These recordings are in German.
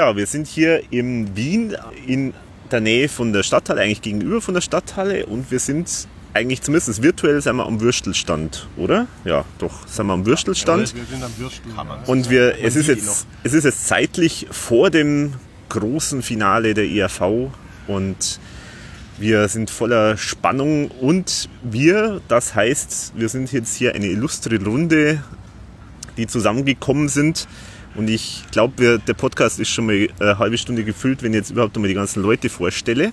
Ja, wir sind hier in Wien in der Nähe von der Stadthalle, eigentlich gegenüber von der Stadthalle und wir sind eigentlich zumindest virtuell sind wir am Würstelstand, oder? Ja, doch, sind wir am Würstelstand. Ja, wir sind am Würstel. Und wir, es ist jetzt, es ist jetzt zeitlich vor dem großen Finale der ERV und wir sind voller Spannung und wir, das heißt, wir sind jetzt hier eine illustre Runde, die zusammengekommen sind. Und ich glaube, der Podcast ist schon mal eine halbe Stunde gefüllt, wenn ich jetzt überhaupt einmal die ganzen Leute vorstelle.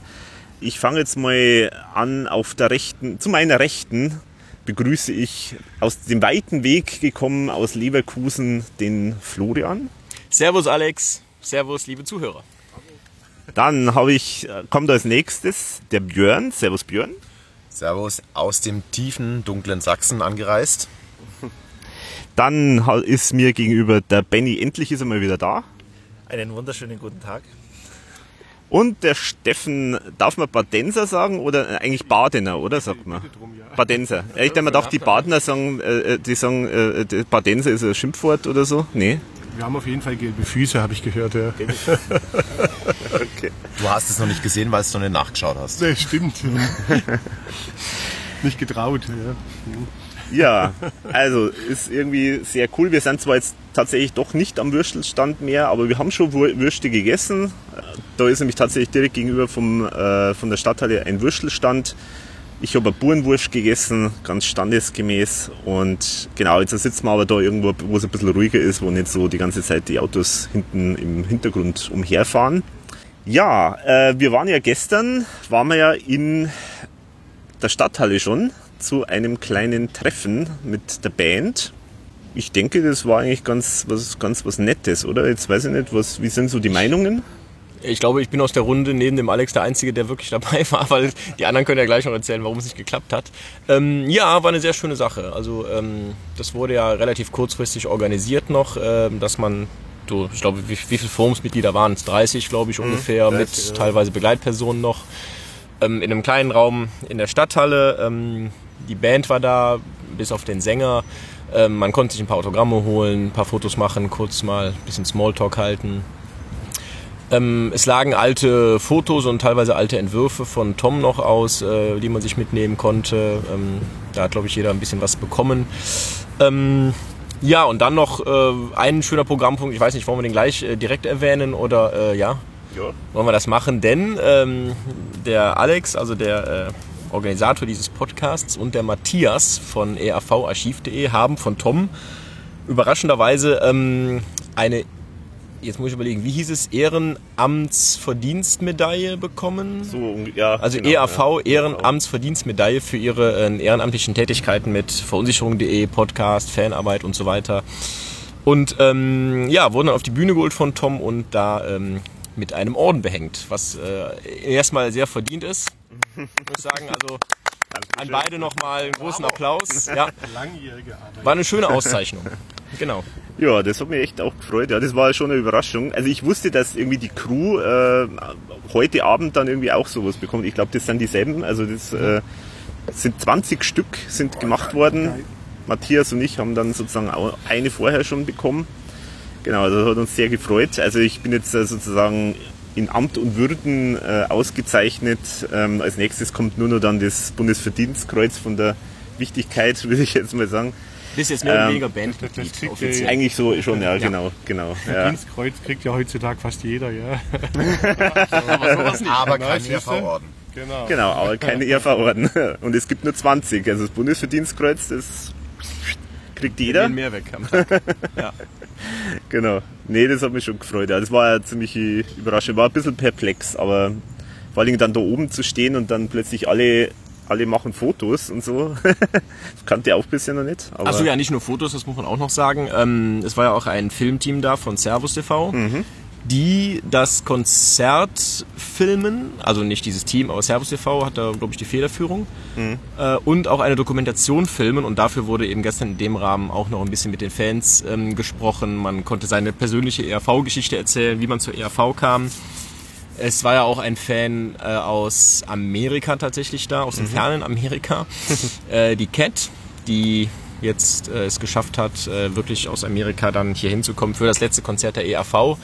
Ich fange jetzt mal an auf der rechten, zu meiner rechten begrüße ich aus dem weiten Weg gekommen aus Leverkusen den Florian. Servus Alex, Servus liebe Zuhörer. Dann habe ich, kommt als nächstes der Björn. Servus Björn. Servus aus dem tiefen, dunklen Sachsen angereist. Dann ist mir gegenüber der Benny, endlich ist er mal wieder da. Einen wunderschönen guten Tag. Und der Steffen, darf man Badenser sagen oder eigentlich Badener, oder sagt man? Badenser. Ja, ich denke, man darf die Badener sagen, äh, die sagen, äh, Badenser ist ein Schimpfwort oder so. Nee. Wir haben auf jeden Fall gelbe Füße, habe ich gehört, ja. okay. Du hast es noch nicht gesehen, weil du noch nicht nachgeschaut hast. Das stimmt. nicht getraut, ja. Ja, also ist irgendwie sehr cool. Wir sind zwar jetzt tatsächlich doch nicht am Würstelstand mehr, aber wir haben schon Würste gegessen. Da ist nämlich tatsächlich direkt gegenüber vom, äh, von der Stadthalle ein Würstelstand. Ich habe eine Burenwurst gegessen, ganz standesgemäß. Und genau, jetzt sitzen wir aber da irgendwo, wo es ein bisschen ruhiger ist, wo nicht so die ganze Zeit die Autos hinten im Hintergrund umherfahren. Ja, äh, wir waren ja gestern, waren wir ja in der Stadthalle schon zu einem kleinen Treffen mit der Band. Ich denke, das war eigentlich ganz was, ganz was Nettes, oder? Jetzt weiß ich nicht, was, wie sind so die Meinungen? Ich glaube, ich bin aus der Runde neben dem Alex der Einzige, der wirklich dabei war, weil die anderen können ja gleich noch erzählen, warum es nicht geklappt hat. Ähm, ja, war eine sehr schöne Sache. Also ähm, das wurde ja relativ kurzfristig organisiert noch, ähm, dass man, so, ich glaube, wie, wie viele Forumsmitglieder waren es? 30, glaube ich, ungefähr, mhm, 30, mit ja. teilweise Begleitpersonen noch. Ähm, in einem kleinen Raum in der Stadthalle. Ähm, die Band war da, bis auf den Sänger. Ähm, man konnte sich ein paar Autogramme holen, ein paar Fotos machen, kurz mal ein bisschen Smalltalk halten. Ähm, es lagen alte Fotos und teilweise alte Entwürfe von Tom noch aus, äh, die man sich mitnehmen konnte. Ähm, da hat, glaube ich, jeder ein bisschen was bekommen. Ähm, ja, und dann noch äh, ein schöner Programmpunkt. Ich weiß nicht, wollen wir den gleich äh, direkt erwähnen oder äh, ja? Ja. Wollen wir das machen? Denn ähm, der Alex, also der äh, Organisator dieses Podcasts und der Matthias von ervarchiv.de haben von Tom überraschenderweise ähm, eine jetzt muss ich überlegen, wie hieß es, Ehrenamtsverdienstmedaille bekommen? So, ja. Also genau, EAV, ja. Ehrenamtsverdienstmedaille für ihre äh, ehrenamtlichen Tätigkeiten mit Verunsicherung.de, Podcast, Fanarbeit und so weiter. Und ähm, ja, wurden dann auf die Bühne geholt von Tom und da ähm, mit einem Orden behängt, was äh, erstmal sehr verdient ist. muss ich sagen, also an beide nochmal einen großen Applaus. Ja. Langjährige Arbeit. War eine schöne Auszeichnung. Genau. Ja, das hat mich echt auch gefreut. Ja, das war schon eine Überraschung. Also ich wusste, dass irgendwie die Crew äh, heute Abend dann irgendwie auch sowas bekommt. Ich glaube, das sind dieselben. Also das äh, sind 20 Stück sind gemacht worden. Matthias und ich haben dann sozusagen eine vorher schon bekommen. Genau, das hat uns sehr gefreut. Also ich bin jetzt äh, sozusagen in Amt und Würden äh, ausgezeichnet. Ähm, als nächstes kommt nur noch dann das Bundesverdienstkreuz von der Wichtigkeit, würde ich jetzt mal sagen. Bist jetzt mehr oder ähm, weniger Bandmitglied offiziell. Eigentlich so schon, ja, ja. genau. genau Verdienstkreuz ja. kriegt ja heutzutage fast jeder, ja. aber sowas nicht. Aber kein ERV-Orden. Genau. genau, aber keine ERV-Orden. Und es gibt nur 20. Also das Bundesverdienstkreuz, das kriegt jeder. mehr weg am Tag. ja. Genau. Nee, das hat mich schon gefreut. Ja, das war ja ziemlich überraschend. War ein bisschen perplex, aber vor allem dann da oben zu stehen und dann plötzlich alle alle machen Fotos und so. das kannte ich auch bisher noch nicht. Achso, ja, nicht nur Fotos, das muss man auch noch sagen. Ähm, es war ja auch ein Filmteam da von Servus TV. Mhm. Die das Konzert filmen, also nicht dieses Team, aber Servus TV hat da, glaube ich, die Federführung. Mhm. Äh, und auch eine Dokumentation filmen. Und dafür wurde eben gestern in dem Rahmen auch noch ein bisschen mit den Fans ähm, gesprochen. Man konnte seine persönliche ERV-Geschichte erzählen, wie man zur ERV kam. Es war ja auch ein Fan äh, aus Amerika tatsächlich da, aus dem mhm. fernen Amerika. äh, die Cat, die jetzt äh, es geschafft hat, äh, wirklich aus Amerika dann hier hinzukommen für das letzte Konzert der EAV.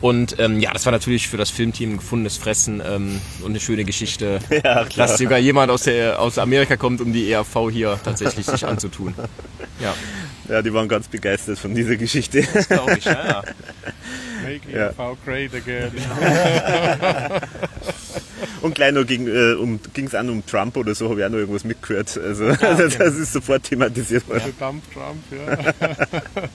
Und ähm, ja, das war natürlich für das Filmteam ein gefundenes Fressen ähm, und eine schöne Geschichte, Ja, klar. dass sogar jemand aus, der, aus Amerika kommt, um die ERV hier tatsächlich sich anzutun. Ja, Ja, die waren ganz begeistert von dieser Geschichte. glaube ich. Ja, ja. Make Ja. ERV great again. Und gleich noch ging es um, noch um Trump oder so, habe ich auch noch irgendwas mitgehört. Also das, das ist sofort thematisiert worden. Der Dump Trump, ja.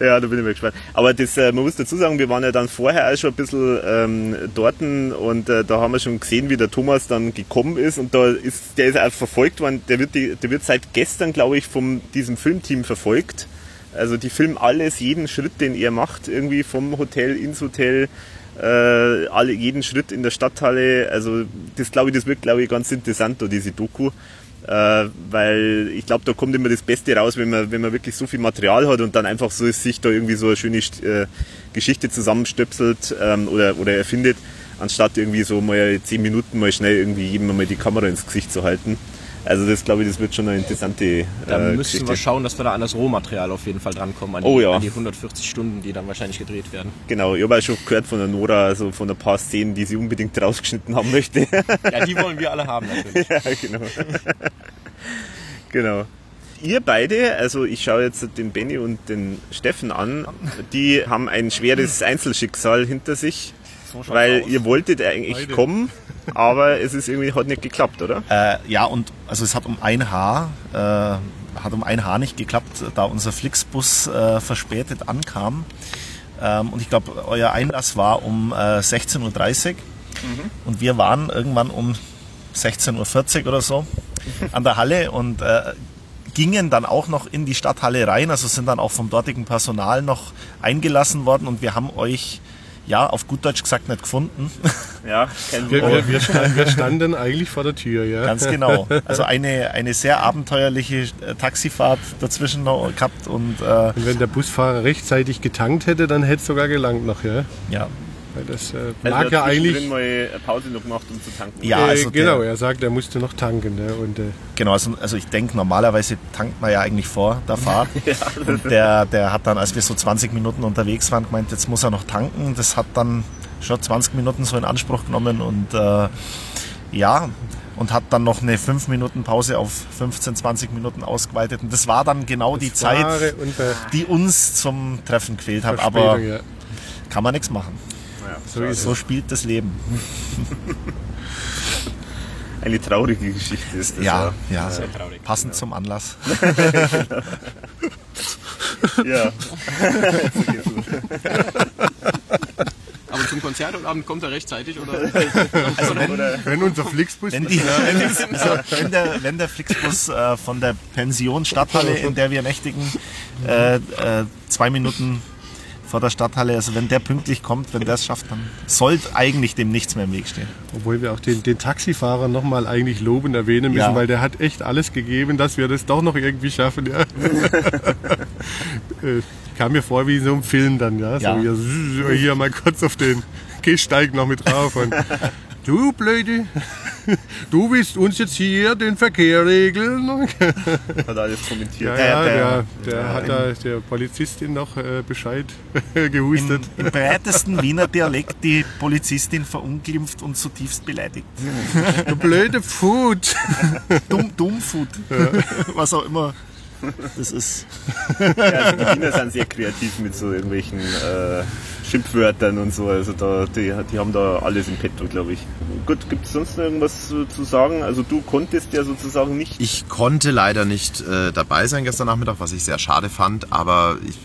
Ja, da bin ich mal gespannt. Aber das, äh, man muss dazu sagen, wir waren ja dann vorher auch schon ein bisschen ähm, dort und äh, da haben wir schon gesehen, wie der Thomas dann gekommen ist und da ist, der ist auch verfolgt worden, der wird, die, der wird seit gestern, glaube ich, von diesem Filmteam verfolgt. Also die filmen alles, jeden Schritt, den er macht, irgendwie vom Hotel ins Hotel, äh, alle, jeden Schritt in der Stadthalle. Also das glaube ich, das wird glaube ich ganz interessant, da, diese Doku. Äh, weil ich glaube, da kommt immer das Beste raus, wenn man, wenn man wirklich so viel Material hat und dann einfach so sich da irgendwie so eine schöne äh, Geschichte zusammenstöpselt ähm, oder, oder erfindet, anstatt irgendwie so mal zehn Minuten mal schnell irgendwie jedem mal die Kamera ins Gesicht zu halten. Also das glaube ich, das wird schon eine interessante Da äh, müssen Geschichte. wir schauen, dass wir da an das Rohmaterial auf jeden Fall drankommen, an die, Oh ja. an die 140 Stunden, die dann wahrscheinlich gedreht werden. Genau, ich habe auch schon gehört von der Nora, also von ein paar Szenen, die sie unbedingt rausgeschnitten haben möchte. Ja, die wollen wir alle haben natürlich. ja, genau. genau. Ihr beide, also ich schaue jetzt den Benny und den Steffen an, die haben ein schweres Einzelschicksal hinter sich, weil ihr wolltet eigentlich Beide. kommen, aber es ist irgendwie hat nicht geklappt, oder? Äh, ja, und also es hat um ein Haar, äh, hat um ein Haar nicht geklappt, da unser Flixbus äh, verspätet ankam. Ähm, und ich glaube, euer Einlass war um äh, 16.30 Uhr. Und wir waren irgendwann um 16.40 Uhr oder so an der Halle und äh, gingen dann auch noch in die Stadthalle rein, also sind dann auch vom dortigen Personal noch eingelassen worden und wir haben euch, ja, auf gut Deutsch gesagt, nicht gefunden. Ja, kein Wir, wir, wir, standen, wir standen eigentlich vor der Tür, ja. Ganz genau. Also eine, eine sehr abenteuerliche äh, Taxifahrt dazwischen noch gehabt und äh, Und wenn der Busfahrer rechtzeitig getankt hätte, dann hätte es sogar gelangt noch, ja. ja. Weil das äh, Also mag er ja eigentlich. mal eine Pause noch gemacht, um zu tanken. Ja, äh, also genau, der- er sagt, er musste noch tanken. Ja, und, äh, Genau, also, also ich denke, normalerweise tankt man ja eigentlich vor der Fahrt. Und der, der hat dann, als wir so 20 Minuten unterwegs waren, gemeint, jetzt muss er noch tanken. Das hat dann schon 20 Minuten so in Anspruch genommen und äh, ja, und hat dann noch eine 5 Minuten Pause auf 15, 20 Minuten ausgeweitet. Und das war dann genau die Zeit, äh, die uns zum Treffen gefehlt hat. Aber ja. kann man nichts machen. So ist So spielt das Leben. Eine traurige Geschichte ist das. Ja, ja. traurig. Passend zum Anlass. ja. Aber zum Konzert heute Abend kommt er rechtzeitig oder? Also wenn, Wenn unser Flixbus. wenn, die, wenn, also wenn, der, wenn der Flixbus äh, von der Pension Stadthalle, in der wir nächtigen, äh, äh, zwei Minuten vor der Stadthalle, also wenn der pünktlich kommt, wenn der es schafft, dann sollte eigentlich dem nichts mehr im Weg stehen. Obwohl wir auch den, den Taxifahrer nochmal eigentlich lobend erwähnen müssen, Ja. weil der hat echt alles gegeben, dass wir das doch noch irgendwie schaffen. Ja. Äh, Kam mir vor wie in so einem Film dann, ja. So Ja. hier, hier mal kurz auf den Gehsteig noch mit drauf. Und, du Blöde, du willst uns jetzt hier den Verkehr regeln. Hat alles kommentiert. Ja, ja, der- der, der hat da der Polizistin noch äh, Bescheid gehustet. Im, Im breitesten Wiener Dialekt die Polizistin verunglimpft und zutiefst beleidigt. Du blöde Food. Dumm, Dummfood. Was auch immer das ist. Ja, also die Wiener sind sehr kreativ mit so irgendwelchen äh, Schimpfwörtern und so. Also da, die, die haben da alles im Petto, glaube ich. Gut, gibt es sonst noch irgendwas zu sagen? Also du konntest ja sozusagen nicht. Ich konnte leider nicht äh, dabei sein gestern Nachmittag, was ich sehr schade fand, aber ich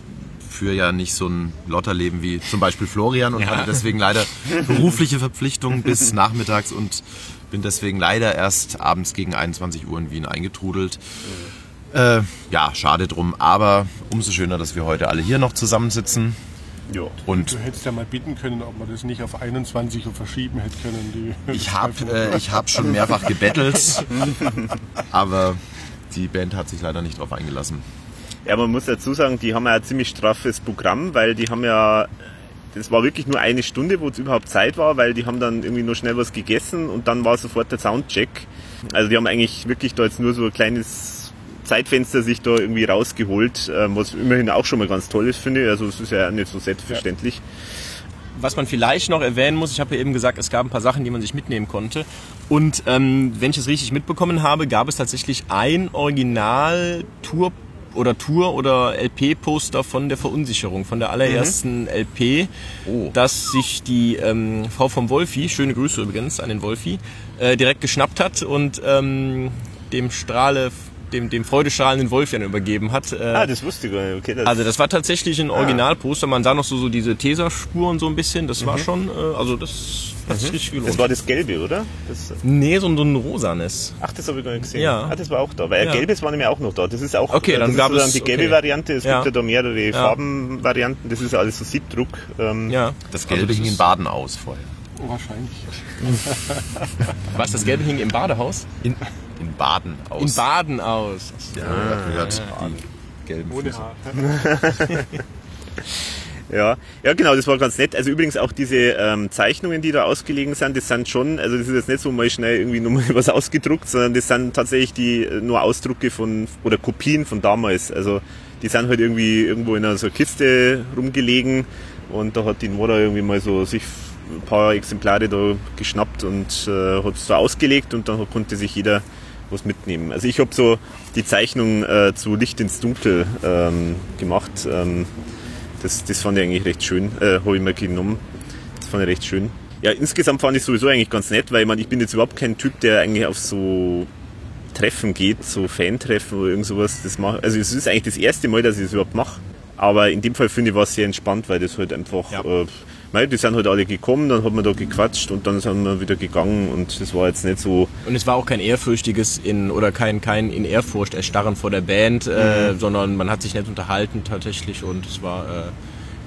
führe ja nicht so ein Lotterleben wie zum Beispiel Florian und hatte deswegen leider berufliche Verpflichtungen bis nachmittags und bin deswegen leider erst abends gegen 21 Uhr in Wien eingetrudelt. Äh, ja, schade drum, aber umso schöner, dass wir heute alle hier noch zusammensitzen. Ja. Und Du hättest ja mal bitten können, ob man das nicht auf 21 Uhr verschieben hätte können. Die ich habe äh, ich hab schon mehrfach gebettelt, aber die Band hat sich leider nicht drauf eingelassen. Ja, man muss dazu sagen, die haben ja ein ziemlich straffes Programm, weil die haben ja, das war wirklich nur eine Stunde, wo es überhaupt Zeit war, weil die haben dann irgendwie nur schnell was gegessen und dann war sofort der Soundcheck. Also die haben eigentlich wirklich da jetzt nur so ein kleines Zeitfenster sich da irgendwie rausgeholt, ähm, was immerhin auch schon mal ganz toll ist, finde ich. Also es ist ja nicht so selbstverständlich. was man vielleicht noch erwähnen muss, ich habe ja eben gesagt, es gab ein paar Sachen, die man sich mitnehmen konnte. Und ähm, wenn ich es richtig mitbekommen habe, gab es tatsächlich ein Original-Tour oder Tour oder LP-Poster von der Verunsicherung, von der allerersten LP, dass sich die ähm, Frau vom Wolfi, schöne Grüße übrigens an den Wolfi, äh, direkt geschnappt hat und ähm, dem Strahle, dem, dem freudestrahlenden Wolf dann übergeben hat. Äh, Ah, das wusste ich gar nicht. Okay, das, also das war tatsächlich ein Originalposter. Man sah noch so, so diese Tesa-Spuren so ein bisschen. Das war schon, äh, also das hat sich richtig gelohnt. das war das Gelbe, oder? Das, nee, so, ein- so ein rosanes. ach, das habe ich gar nicht gesehen. Ja. Ah, das war auch da. Weil Ja. Gelbes war nämlich auch noch da. Das ist auch Okay, äh, dann das gab ist sozusagen es- die gelbe okay. Variante. Es Ja. gibt ja da mehrere Farbenvarianten. Das ist ja alles so Siebdruck. Ähm, Ja. Das Gelbe hing in Baden aus vorher. Wahrscheinlich. Was, das Gelbe hing im Badehaus? In, in Baden aus. In Baden aus. ja, da gehört die gelben Ohne Füße. Haar. Ja, ja genau, das war ganz nett. Also übrigens auch diese ähm, Zeichnungen, die da ausgelegen sind, das sind schon, also das ist jetzt nicht so mal schnell irgendwie nur mal was ausgedruckt, sondern das sind tatsächlich die äh, nur Ausdrucke von oder Kopien von damals. Also die sind halt irgendwie irgendwo in einer so Kiste rumgelegen und da hat die Nora irgendwie mal so sich ein paar Exemplare da geschnappt und äh, hat es da ausgelegt und dann konnte sich jeder was mitnehmen. Also ich habe so die Zeichnung äh, zu Licht ins Dunkel ähm, gemacht. Ähm, das, das fand ich eigentlich recht schön, äh, habe ich mir genommen. Das fand ich recht schön. Ja, insgesamt fand ich sowieso eigentlich ganz nett, weil ich, mein, ich bin jetzt überhaupt kein Typ, der eigentlich auf so Treffen geht, so Fan-Treffen oder irgend sowas. Das mach, also es ist eigentlich das erste Mal, dass ich das überhaupt mache. Aber in dem Fall finde ich war es sehr entspannt, weil das halt einfach, Ja. äh, mei, die sind halt alle gekommen, dann hat man da gequatscht und dann sind wir wieder gegangen und das war jetzt nicht so, Und es war auch kein ehrfürchtiges in oder kein kein in Ehrfurcht erstarren vor der Band, äh, sondern man hat sich nett unterhalten tatsächlich und es war äh,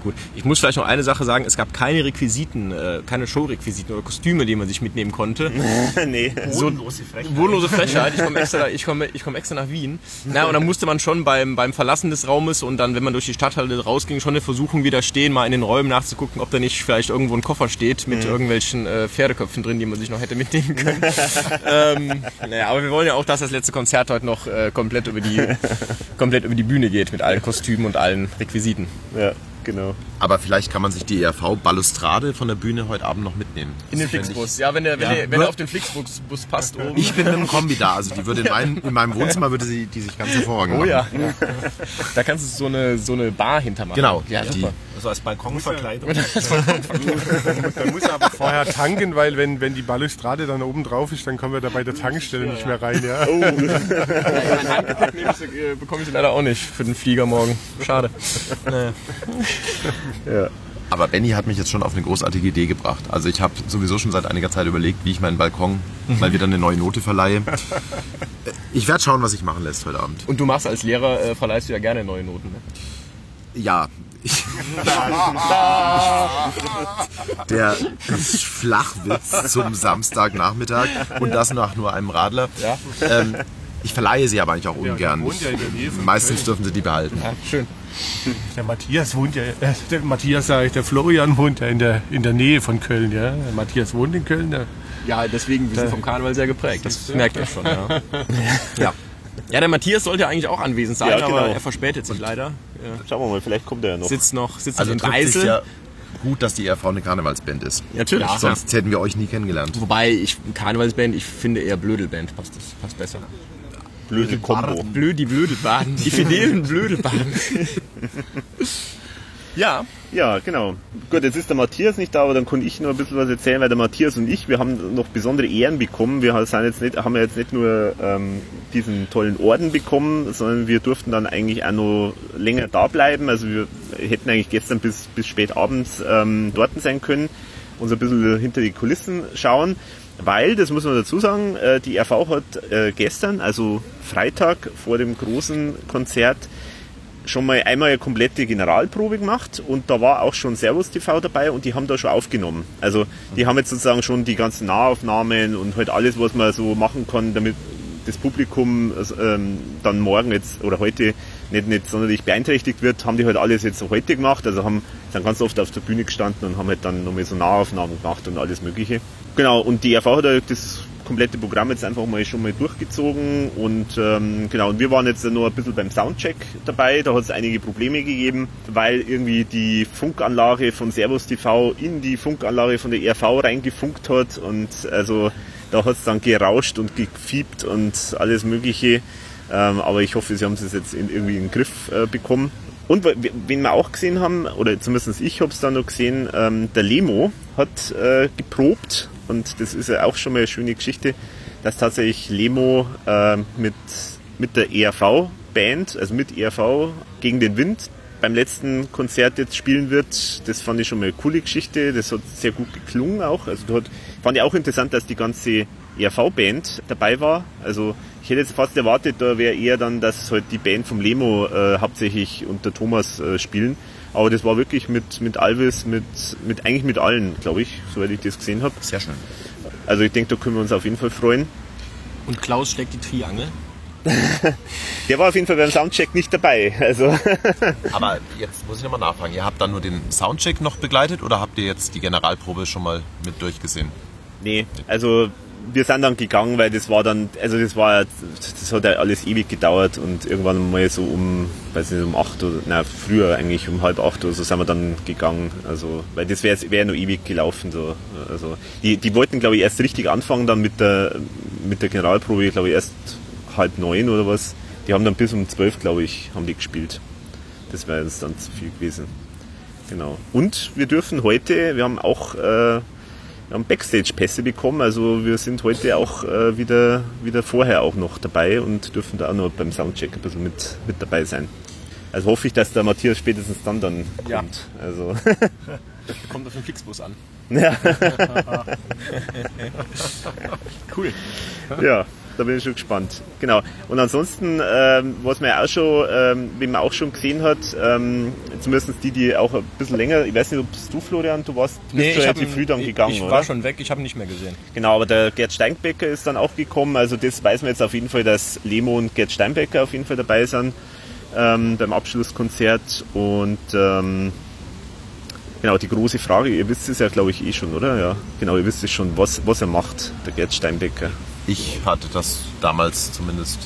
gut. Ich muss vielleicht noch eine Sache sagen: Es gab keine Requisiten, äh, keine Showrequisiten oder Kostüme, die man sich mitnehmen konnte. nee. Bodenlose Frechheit. Wohnlose Frechheit. Ich komme extra, ich komme, ich komme extra nach Wien. Na, und dann musste man schon beim, beim Verlassen des Raumes und dann, wenn man durch die Stadthalle rausging, schon eine Versuchung widerstehen, mal in den Räumen nachzugucken, ob da nicht vielleicht irgendwo ein Koffer steht mit irgendwelchen äh, Pferdeköpfen drin, die man sich noch hätte mitnehmen können. ähm, naja, aber wir wollen ja auch, dass das letzte Konzert heute noch äh, komplett über die, komplett über die Bühne geht mit allen Kostümen und allen Requisiten. Ja, genau. Aber vielleicht kann man sich die ERV-Balustrade von der Bühne heute Abend noch mitnehmen. In den Flixbus. Ja, wenn der, wenn, Ja. der, wenn er auf den Flixbus Bus passt oben. Ich, bin mit dem Kombi da, also die würde in, mein, in meinem Wohnzimmer würde sie die sich ganz hervorragend Oh machen. ja. Da kannst du so eine, so eine Bar hintermachen. Genau, Ja, die-. Also als Balkonverkleidung. Man muss aber vorher tanken, weil wenn, wenn die Balustrade dann oben drauf ist, dann kommen wir da bei der Tankstelle nicht mehr rein. Ja. Oh. Mein Handgepäck äh, bekomme ich leider auch nicht für den Flieger morgen. Schade. Naja. Aber Benny hat mich jetzt schon auf eine großartige Idee gebracht. Also ich habe sowieso schon seit einiger Zeit überlegt, wie ich meinen Balkon mal wieder eine neue Note verleihe. Ich werde schauen, was sich machen lässt heute Abend. Und du machst als Lehrer, äh, verleihst du ja gerne neue Noten. Ne? Ja. Ich Der Flachwitz zum Samstagnachmittag und das nach nur einem Radler. Ja. Ähm, ich verleihe sie aber eigentlich auch Ja, ungern. ja von Meistens dürfen sie die behalten. Ja, schön. Der Matthias wohnt ja, äh, der Matthias sage ich, der Florian wohnt ja in der, in der Nähe von Köln. Ja. Der Matthias wohnt in Köln. Der, Ja, deswegen, wir sind vom Karneval sehr geprägt. Das merkt ihr schon, ja. ja. Ja, der Matthias sollte ja eigentlich auch anwesend sein, Ja, genau. aber er verspätet sich leider. Ja. Schauen wir mal, vielleicht kommt er ja noch. Sitzt noch, sitzt Also in Basel. ja gut, dass die ERV eine Karnevalsband ist. Natürlich. Ja, Sonst hätten wir euch nie kennengelernt. Wobei ich Karnevalsband, ich finde eher Blödelband passt das passt besser. Blöde Kombo. Blöd, die Blödelbaden, die fidelen Blödelbaden. ja, Ja, genau. Gut, jetzt ist der Matthias nicht da, aber dann kann ich noch ein bisschen was erzählen, weil der Matthias und ich, wir haben noch besondere Ehren bekommen. Wir sind jetzt nicht, haben ja jetzt nicht nur ähm, diesen tollen Orden bekommen, sondern wir durften dann eigentlich auch noch länger da bleiben. Also wir hätten eigentlich gestern bis, bis spät abends ähm, dort sein können, uns ein bisschen hinter die Kulissen schauen. Weil, das muss man dazu sagen, äh, die RV hat äh, gestern, also Freitag vor dem großen Konzert, schon mal einmal eine komplette Generalprobe gemacht und da war auch schon Servus TV dabei und die haben da schon aufgenommen. Also die haben jetzt sozusagen schon die ganzen Nahaufnahmen und halt alles, was man so machen kann, damit das Publikum ähm, dann morgen jetzt oder heute nicht, nicht sonderlich beeinträchtigt wird, haben die halt alles jetzt so heute gemacht. Also haben sind ganz oft auf der Bühne gestanden und haben halt dann nochmal so Nahaufnahmen gemacht und alles mögliche. Genau, und die RV hat das komplette Programm jetzt einfach mal schon mal durchgezogen und ähm, genau, und wir waren jetzt nur ein bisschen beim Soundcheck dabei, da hat es einige Probleme gegeben, weil irgendwie die Funkanlage von Servus TV in die Funkanlage von der RV reingefunkt hat und also da hat es dann gerauscht und gefiebt und alles mögliche. Ähm, aber ich hoffe, sie haben es jetzt in, irgendwie in den Griff äh, bekommen. Und wen wir auch gesehen haben, oder zumindest ich habe es dann noch gesehen, ähm, der Lemo hat äh, geprobt und das ist ja auch schon mal eine schöne Geschichte, dass tatsächlich Lemo äh, mit, mit der ERV-Band, also mit ERV gegen den Wind beim letzten Konzert jetzt spielen wird. Das fand ich schon mal eine coole Geschichte. Das hat sehr gut geklungen auch. Also dort fand ich auch interessant, dass die ganze ERV-Band dabei war. Also ich hätte jetzt fast erwartet, da wäre eher dann, dass halt die Band vom Lemo äh, hauptsächlich unter Thomas äh, spielen. Aber das war wirklich mit, mit Alvis, mit, mit eigentlich mit allen, glaube ich, soweit ich das gesehen habe. Sehr schön. Also ich denke, da können wir uns auf jeden Fall freuen. Und Klaus schlägt die Triangel? Der war auf jeden Fall beim Soundcheck nicht dabei. Also Aber jetzt muss ich nochmal nachfragen. Ihr habt dann nur den Soundcheck noch begleitet oder habt ihr jetzt die Generalprobe schon mal mit durchgesehen? Nee, also wir sind dann gegangen, weil das war dann, also das war, das hat ja alles ewig gedauert und irgendwann mal so um, weiß nicht, um acht oder, na früher eigentlich um halb acht oder so sind wir dann gegangen, also, weil das wäre wär noch ewig gelaufen, so, also, die, die wollten glaube ich erst richtig anfangen dann mit der, mit der Generalprobe, glaube ich erst halb neun oder was, die haben dann bis um zwölf, glaube ich, haben die gespielt. Das wäre jetzt dann zu viel gewesen. Genau. Und wir dürfen heute, wir haben auch, äh, wir haben Backstage-Pässe bekommen, also wir sind heute auch äh, wieder, wieder vorher auch noch dabei und dürfen da auch noch beim Soundcheck ein bisschen mit, mit dabei sein. Also hoffe ich, dass der Matthias spätestens dann dann kommt. Ja. Also, Kommt auf den Flixbus an. ja, Cool. ja, da bin ich schon gespannt. Genau. Und ansonsten, ähm, was man ja auch schon, ähm, wie man auch schon gesehen hat, ähm, zumindest die, die auch ein bisschen länger, ich weiß nicht, ob du, Florian, du warst du bist schon hab- relativ früh dann gegangen, Ich oder? war schon weg, ich habe nicht mehr gesehen. Genau, aber der Gerd Steinbecker ist dann auch gekommen. Also das weiß man jetzt auf jeden Fall, dass Lemo und Gerd Steinbecker auf jeden Fall dabei sind ähm, beim Abschlusskonzert. Und ähm, genau, die große Frage, ihr wisst es ja glaube ich eh schon, oder? Ja, genau, ihr wisst es schon, was, was er macht, der Gerd Steinbecker. Ich hatte das damals zumindest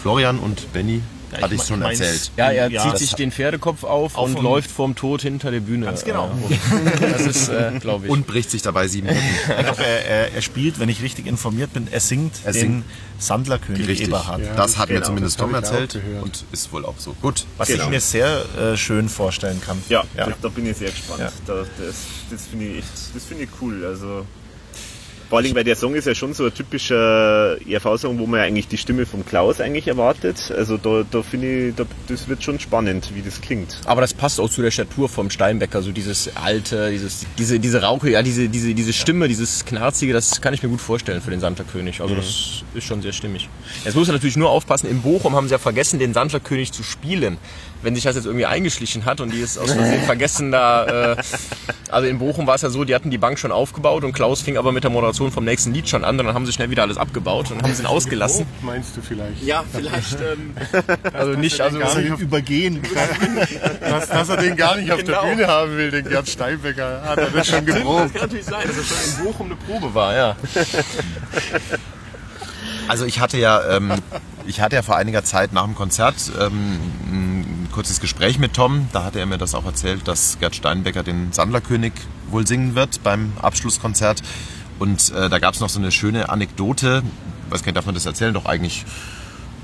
Florian und Benny hatte ich schon mein's- erzählt. Ja, er Ja, zieht sich den Pferdekopf auf, Auf und und- läuft vorm Tod hinter der Bühne. Ganz genau. Das ist, äh, glaube ich. Und bricht sich dabei sieben Minuten. Ich glaube, er, er, spielt, wenn ich richtig informiert bin, er singt Er den singt. Sandlerkönig Richtig. Eberhard. das hat mir genau, zumindest das Tom ich erzählt gehört. und ist wohl auch so. Gut. Was Genau. ich mir sehr äh, schön vorstellen kann. Ja, Ja. Das, da bin ich sehr gespannt. Ja. Da, das das finde ich echt, das finde ich cool. Also vor allem, weil der Song ist ja schon so ein typischer ERV-Song, wo man ja eigentlich die Stimme vom Klaus eigentlich erwartet. Also da, da finde ich, da, das wird schon spannend, wie das klingt. Aber das passt auch zu der Statur vom Steinbecker, so dieses alte, dieses, diese, diese Rauche, ja, diese, diese, diese Stimme, dieses Knarzige, das kann ich mir gut vorstellen für den Sandlerkönig. Also das ist schon sehr stimmig. Jetzt muss man natürlich nur aufpassen, in Bochum haben sie ja vergessen, den Sandlerkönig zu spielen. Wenn sich das jetzt irgendwie eingeschlichen hat und die es aus Versehen vergessen, da, äh, also in Bochum war es ja so, die hatten die Bank schon aufgebaut und Klaus fing aber mit der Moderation vom nächsten Lied schon an, dann haben sie schnell wieder alles abgebaut und haben sie ihn ausgelassen. Oh, meinst du vielleicht? Ja, vielleicht, ähm, also nicht, also Gar nicht übergehen kann. Dass, dass er den gar nicht auf Genau. der Bühne haben will, den Gerd Steinbecker. Hat er das schon Das geprobt. kann natürlich sein, dass es schon in Bochum eine Probe war, ja. Also ich hatte ja, ähm, ich hatte ja vor einiger Zeit nach dem Konzert ähm, kurzes Gespräch mit Tom. Da hatte er mir das auch erzählt, dass Gerd Steinbecker den Sandlerkönig wohl singen wird beim Abschlusskonzert. Und äh, da gab es noch so eine schöne Anekdote. Weiß gar nicht, darf man das erzählen? Doch eigentlich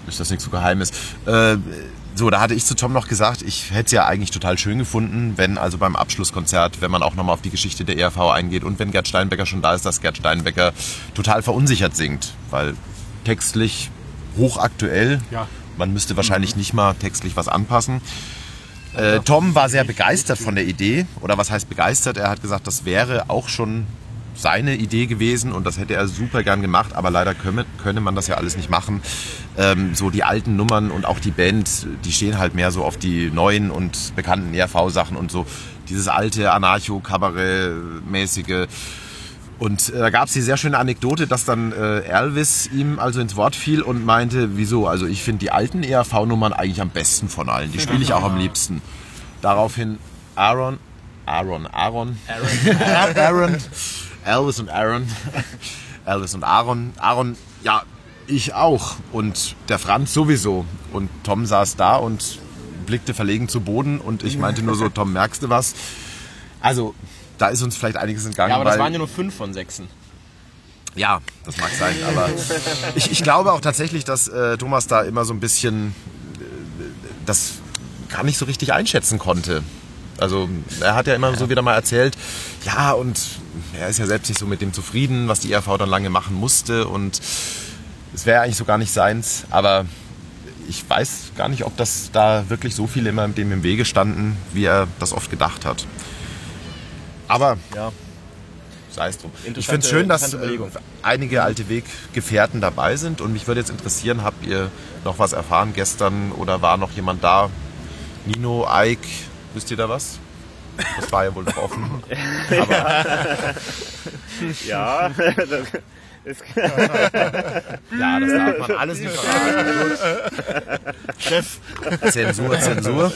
ist das nichts so Geheimes. Äh, so, da hatte ich zu Tom noch gesagt, ich hätte es ja eigentlich total schön gefunden, wenn also beim Abschlusskonzert, wenn man auch nochmal auf die Geschichte der ERV eingeht und wenn Gerd Steinbecker schon da ist, dass Gerd Steinbecker total verunsichert singt, weil textlich hochaktuell, Ja. Man müsste wahrscheinlich nicht mal textlich was anpassen. Äh, Tom war sehr begeistert von der Idee, oder was heißt begeistert? Er hat gesagt, das wäre auch schon seine Idee gewesen und das hätte er super gern gemacht, aber leider könne, könne man das ja alles nicht machen. Ähm, so die alten Nummern und auch die Band, die stehen halt mehr so auf die neuen und bekannten ERV-Sachen und so dieses alte Anarcho-Kabarett-mäßige. Und äh, da gab es die sehr schöne Anekdote, dass dann äh, Elvis ihm also ins Wort fiel und meinte, wieso? Also ich finde die alten ERV-Nummern eigentlich am besten von allen. Die spiele ich auch am liebsten. Daraufhin Aaron, Aaron, Aaron, Aaron, Aaron Elvis und Aaron Alice und Aaron. Aaron, ja, ich auch. Und der Franz sowieso. Und Tom saß da und blickte verlegen zu Boden. Und ich meinte nur so, Tom, merkst du was? Also, da ist uns vielleicht einiges entgangen. Ja, aber das waren ja nur fünf von sechsen. ja, das mag sein, aber ich, ich glaube auch tatsächlich, dass äh, Thomas da immer so ein bisschen äh, das gar nicht so richtig einschätzen konnte. Also er hat ja immer so wieder mal erzählt, ja und er ist ja selbst nicht so mit dem zufrieden, was die ERV dann lange machen musste und es wäre eigentlich so gar nicht seins, aber ich weiß gar nicht, ob das da wirklich so viele immer dem im Wege standen, wie er das oft gedacht hat. Aber Ja. sei es drum. Ich finde es schön, dass äh, einige alte Weggefährten dabei sind und mich würde jetzt interessieren, habt ihr noch was erfahren gestern oder war noch jemand da? Nino, Ike, wisst ihr da was? Das war ja wohl noch offen. Ja, das, Ja, das darf man alles nicht verraten. Chef. Zensur, Zensur.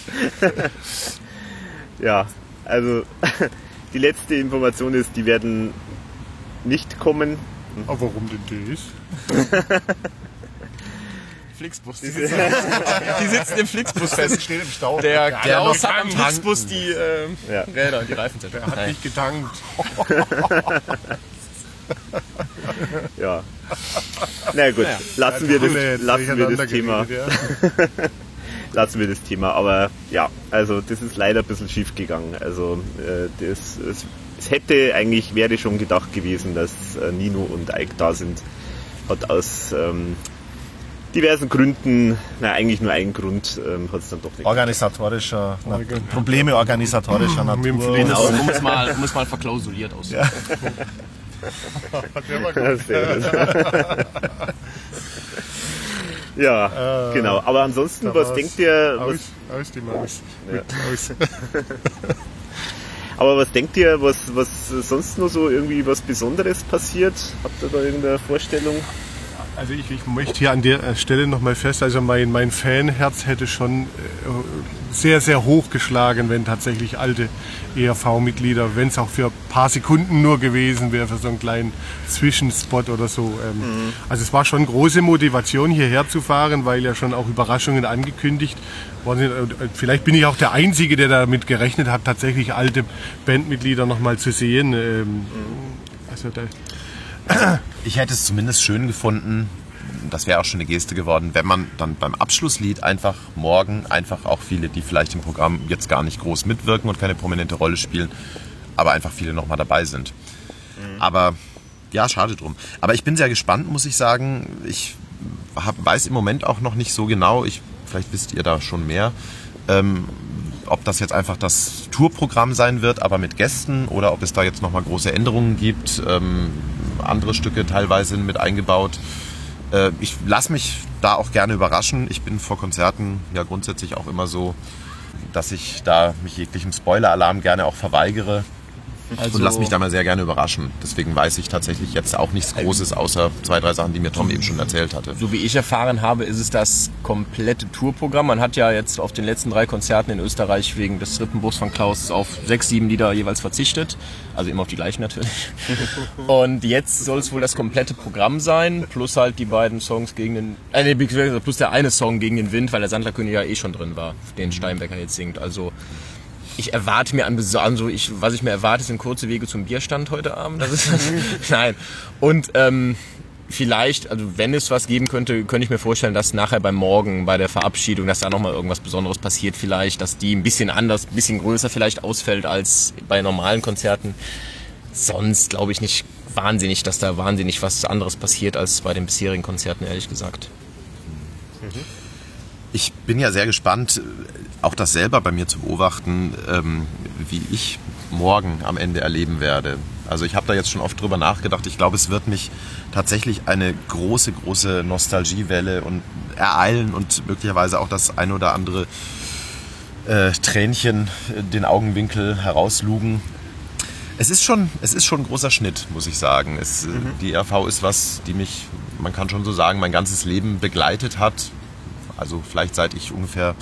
ja, also die letzte Information ist, die werden nicht kommen. Aber warum denn das? Flixbus. Die sitzen, die sitzen im Flixbus fest. Steht im Stau. Der Klaus noch hat am. Flixbus die ähm, Ja. Räder und die Reifen zerstört. Hat Nein. nicht getankt. Ja. Na gut, lassen wir das, lassen wir das Thema. geredet, ja. Lassen wir das Thema. Aber ja, also das ist leider ein bisschen schief gegangen. Also äh, das, es, es hätte eigentlich, wäre schon gedacht gewesen, dass äh, Nino und Ike da sind. Hat aus ähm, diversen Gründen, na eigentlich nur einen Grund, ähm, hat es dann doch nicht. Organisatorischer, na, Probleme organisatorischer Natur. Genau. Um es mal, um es mal verklausuliert auszudrücken. Sehr gut. Ja, genau. Aber ansonsten, was war's. denkt ihr, was, Aus, aus die Maus. Mit aus. aber was denkt ihr, was, was sonst noch so irgendwie was Besonderes passiert? Habt ihr da irgendeine Vorstellung? Also ich, ich möchte hier an der Stelle nochmal fest, also mein, mein Fanherz hätte schon äh, sehr, sehr hoch geschlagen, wenn tatsächlich alte ERV-Mitglieder, wenn es auch für paar Sekunden nur gewesen wäre, für so einen kleinen Zwischenspot oder so. Ähm, Also es war schon große Motivation, hierher zu fahren, weil ja schon auch Überraschungen angekündigt worden sind. Äh, Vielleicht bin ich auch der Einzige, der damit gerechnet hat, tatsächlich alte Bandmitglieder nochmal zu sehen. Ähm, Also da, Ich hätte es zumindest schön gefunden, das wäre auch schon eine Geste geworden, wenn man dann beim Abschlusslied einfach morgen einfach auch viele, die vielleicht im Programm jetzt gar nicht groß mitwirken und keine prominente Rolle spielen, aber einfach viele nochmal dabei sind. Aber ja, schade drum. Aber ich bin sehr gespannt, muss ich sagen. Ich hab, weiß im Moment auch noch nicht so genau, ich, vielleicht wisst ihr da schon mehr, ähm, ob das jetzt einfach das Tourprogramm sein wird, aber mit Gästen oder ob es da jetzt nochmal große Änderungen gibt. Ähm, andere Stücke teilweise mit eingebaut. Äh, ich lasse mich da auch gerne überraschen. Ich bin vor Konzerten ja grundsätzlich auch immer so, dass ich da mich jeglichem Spoiler-Alarm gerne auch verweigere. Also, Und lass mich da mal sehr gerne überraschen. Deswegen weiß ich tatsächlich jetzt auch nichts Großes, außer zwei, drei Sachen, die mir Tom eben schon erzählt hatte. so wie ich erfahren habe, ist es das komplette Tourprogramm. Man hat ja jetzt auf den letzten drei Konzerten in Österreich wegen des Rippenbruchs von Klaus auf sechs, sieben Lieder jeweils verzichtet. Also immer auf die gleichen natürlich. Und jetzt soll es wohl das komplette Programm sein, plus halt die beiden Songs gegen den, äh, nee, plus der eine Song gegen den Wind, weil der Sandlerkönig ja eh schon drin war, den Steinbecker jetzt singt. Also ich erwarte mir an also ich, was ich mir erwarte, sind kurze Wege zum Bierstand heute Abend. Das ist nein. Und ähm, vielleicht, also wenn es was geben könnte, könnte ich mir vorstellen, dass nachher beim Morgen bei der Verabschiedung, dass da nochmal irgendwas Besonderes passiert vielleicht, dass die ein bisschen anders, ein bisschen größer vielleicht ausfällt als bei normalen Konzerten. Sonst glaube ich nicht wahnsinnig, dass da wahnsinnig was anderes passiert als bei den bisherigen Konzerten, ehrlich gesagt. Ich bin ja sehr gespannt, auch das selber bei mir zu beobachten, ähm, wie ich morgen am Ende erleben werde. Also ich habe da jetzt schon oft drüber nachgedacht. Ich glaube, es wird mich tatsächlich eine große, große Nostalgiewelle und ereilen und möglicherweise auch das ein oder andere äh, Tränchen den Augenwinkel herauslugen. Es ist schon, es ist schon ein großer Schnitt, muss ich sagen. Es, äh, Die RV ist was, die mich, man kann schon so sagen, mein ganzes Leben begleitet hat. Also vielleicht seit ich ungefähr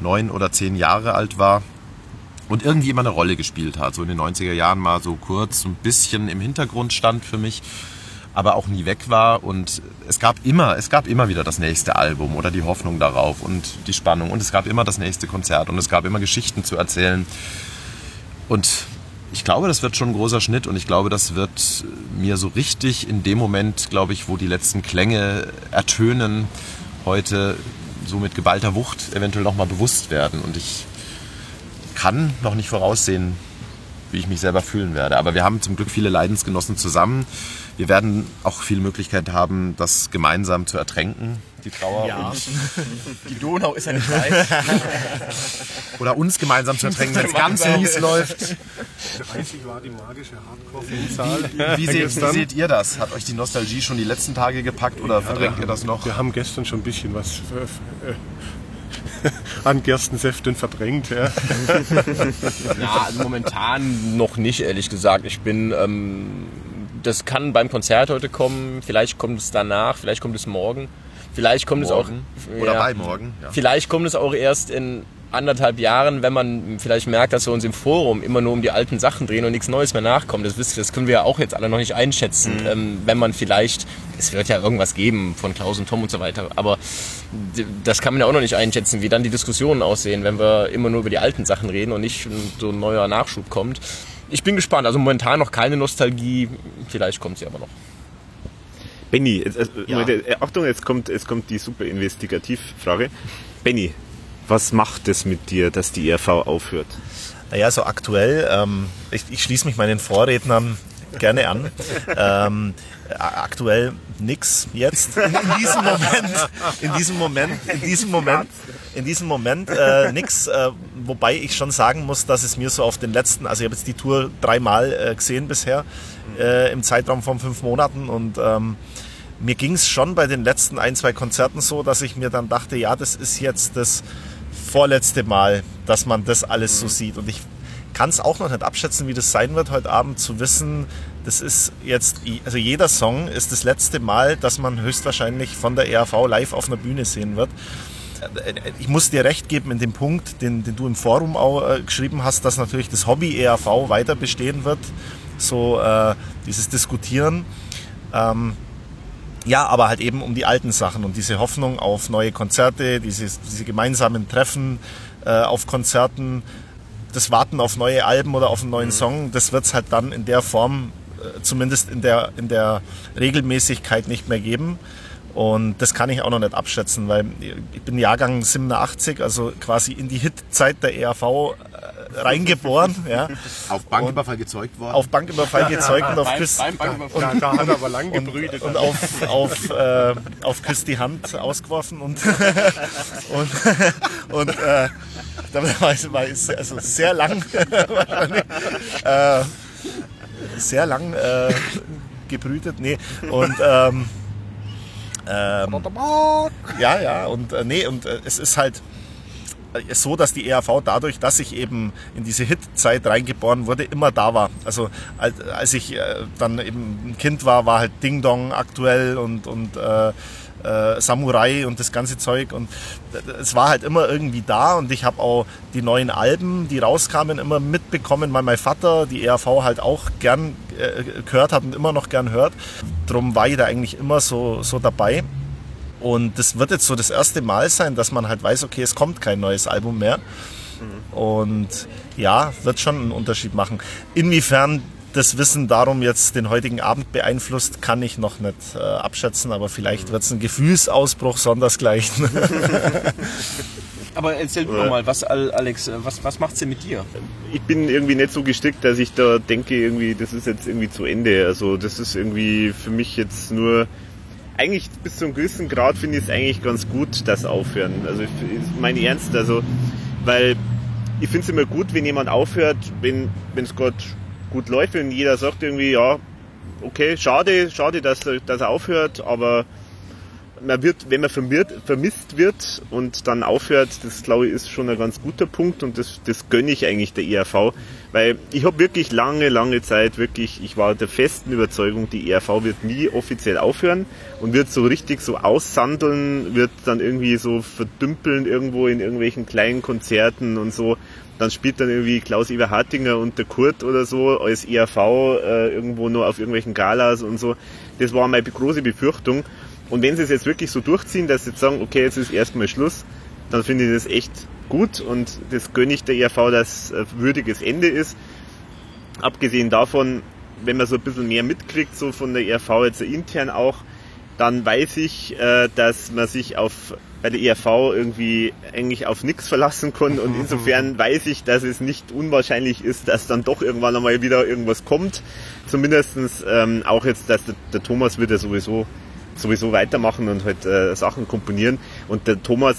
neun oder zehn Jahre alt war und irgendwie immer eine Rolle gespielt hat. So in den 90er Jahren mal so kurz, ein bisschen im Hintergrund stand für mich. aber auch nie weg war und es gab immer, es gab immer wieder das nächste Album oder die Hoffnung darauf und die Spannung und es gab immer das nächste Konzert und es gab immer Geschichten zu erzählen und ich glaube, das wird schon ein großer Schnitt und ich glaube, das wird mir so richtig in dem Moment, glaube ich, wo die letzten Klänge ertönen, heute so mit geballter Wucht eventuell nochmal bewusst werden. Und ich kann noch nicht voraussehen, wie ich mich selber fühlen werde. Aber wir haben zum Glück viele Leidensgenossen zusammen. Wir werden auch viele Möglichkeiten haben, das gemeinsam zu ertränken, die Trauer. Ja. Und Die Donau ist ja nicht weit. oder uns gemeinsam zu ertränken, wenn es ganz mies läuft. Einzig war die magische Hardcore-Zahl. Wie seht, wie seht ihr das? Hat euch die Nostalgie schon die letzten Tage gepackt oder verdrängt ihr das noch? Wir haben gestern schon ein bisschen was äh, äh, an Gerstensäften verdrängt. Ja. Ja, also momentan noch nicht, ehrlich gesagt. Ich bin, ähm, das kann beim Konzert heute kommen, vielleicht kommt es danach, vielleicht kommt es morgen, vielleicht kommt Morgen. es auch Oder ja, bei morgen? Ja. Vielleicht kommt es auch erst in anderthalb Jahren, wenn man vielleicht merkt, dass wir uns im Forum immer nur um die alten Sachen drehen und nichts Neues mehr nachkommt. Das, wisst ihr, das können wir ja auch jetzt alle noch nicht einschätzen. Ähm, wenn man vielleicht, es wird ja irgendwas geben von Klaus und Tom und so weiter, aber das kann man ja auch noch nicht einschätzen, wie dann die Diskussionen aussehen, wenn wir immer nur über die alten Sachen reden und nicht so ein neuer Nachschub kommt. Ich bin gespannt. Also momentan noch keine Nostalgie, vielleicht kommt sie aber noch. Benny, jetzt, also, Ja. Äh, Achtung, jetzt kommt, jetzt kommt die super Investigativfrage. Benny, was macht es mit dir, dass die ERV aufhört? Naja, so aktuell, ähm, ich, ich schließe mich meinen Vorrednern gerne an. ähm, aktuell nix jetzt. In, in diesem Moment, in diesem Moment, in diesem Moment, in diesem Moment äh, nix. Äh, wobei ich schon sagen muss, dass es mir so auf den letzten, also ich habe jetzt die Tour dreimal äh, gesehen bisher äh, im Zeitraum von fünf Monaten und ähm, mir ging es schon bei den letzten ein, zwei Konzerten so, dass ich mir dann dachte, ja, das ist jetzt das vorletzte Mal, dass man das alles so sieht. Und ich kann es auch noch nicht abschätzen, wie das sein wird heute Abend, zu wissen, das ist jetzt, also jeder Song ist das letzte Mal, dass man höchstwahrscheinlich von der ERV live auf einer Bühne sehen wird. Ich muss dir recht geben in dem Punkt, den, den du im Forum auch äh, geschrieben hast, dass natürlich das Hobby ERV weiter bestehen wird. So äh, dieses Diskutieren. Ähm, ja, aber halt eben um die alten Sachen und diese Hoffnung auf neue Konzerte, diese, diese gemeinsamen Treffen äh, auf Konzerten, das Warten auf neue Alben oder auf einen neuen Song, das wird es halt dann in der Form, äh, zumindest in der, in der Regelmäßigkeit nicht mehr geben. Und das kann ich auch noch nicht abschätzen, weil ich bin Jahrgang 87, also quasi in die Hitzeit der ERV äh, reingeboren, ja, Auf Banküberfall gezeugt worden? auf Banküberfall gezeugt und auf Küss, Da, da hat er aber lang gebrütet. und auf, auf, äh, auf Küss die Hand ausgeworfen und, und, und äh, damit war es also sehr lang. Äh, sehr lang äh, gebrütet, nee, und ähm, ähm, ja, ja, und äh, nee, und äh, es ist halt äh, so, dass die ERV dadurch, dass ich eben in diese Hitzeit reingeboren wurde, immer da war. Also als, als ich äh, dann eben ein Kind war, war halt Ding Dong aktuell und, und äh, äh, Samurai und das ganze Zeug und es war halt immer irgendwie da und ich habe auch die neuen Alben, die rauskamen, immer mitbekommen, weil mein Vater die ERV halt auch gern äh, gehört hat und immer noch gern hört. Drum war ich da eigentlich immer so, so dabei. Und das wird jetzt so das erste Mal sein, dass man halt weiß, okay, es kommt kein neues Album mehr. Und ja, wird schon einen Unterschied machen. Inwiefern das Wissen darum jetzt den heutigen Abend beeinflusst, kann ich noch nicht äh, abschätzen, aber vielleicht wird es ein Gefühlsausbruch sondersgleichen. Aber erzähl doch mal, was, Al- Alex, äh, was, was macht's denn mit dir? Ich bin irgendwie nicht so gestrickt, dass ich da denke, irgendwie, das ist jetzt irgendwie zu Ende. Also das ist irgendwie für mich jetzt nur eigentlich bis zu einem gewissen Grad finde ich es eigentlich ganz gut, das Aufhören. Also ich, ich meine ernst, also weil ich finde es immer gut, wenn jemand aufhört, wenn es gerade gut läuft, wenn jeder sagt irgendwie, ja, okay, schade, schade, dass er, dass er aufhört, aber man wird, wenn man vermisst wird und dann aufhört, das glaube ich ist schon ein ganz guter Punkt und das, das gönne ich eigentlich der ERV, weil ich habe wirklich lange, lange Zeit wirklich, ich war der festen Überzeugung, die ERV wird nie offiziell aufhören und wird so richtig so aussandeln, wird dann irgendwie so verdümpeln irgendwo in irgendwelchen kleinen Konzerten und so. Dann spielt dann irgendwie Klaus Iwer Hartinger und der Kurt oder so als ERV äh, irgendwo nur auf irgendwelchen Galas und so. Das war meine große Befürchtung. Und wenn sie es jetzt wirklich so durchziehen, dass sie jetzt sagen, okay, jetzt ist erstmal Schluss, dann finde ich das echt gut und das gönne ich der ERV, dass ein würdiges Ende ist. Abgesehen davon, wenn man so ein bisschen mehr mitkriegt, so von der ERV jetzt intern auch, dann weiß ich, äh, dass man sich auf bei der ERV irgendwie eigentlich auf nichts verlassen kann und insofern weiß ich, dass es nicht unwahrscheinlich ist, dass dann doch irgendwann einmal wieder irgendwas kommt. Zumindestens ähm, auch jetzt, dass der, der Thomas wird ja sowieso sowieso weitermachen und halt äh, Sachen komponieren. Und der Thomas,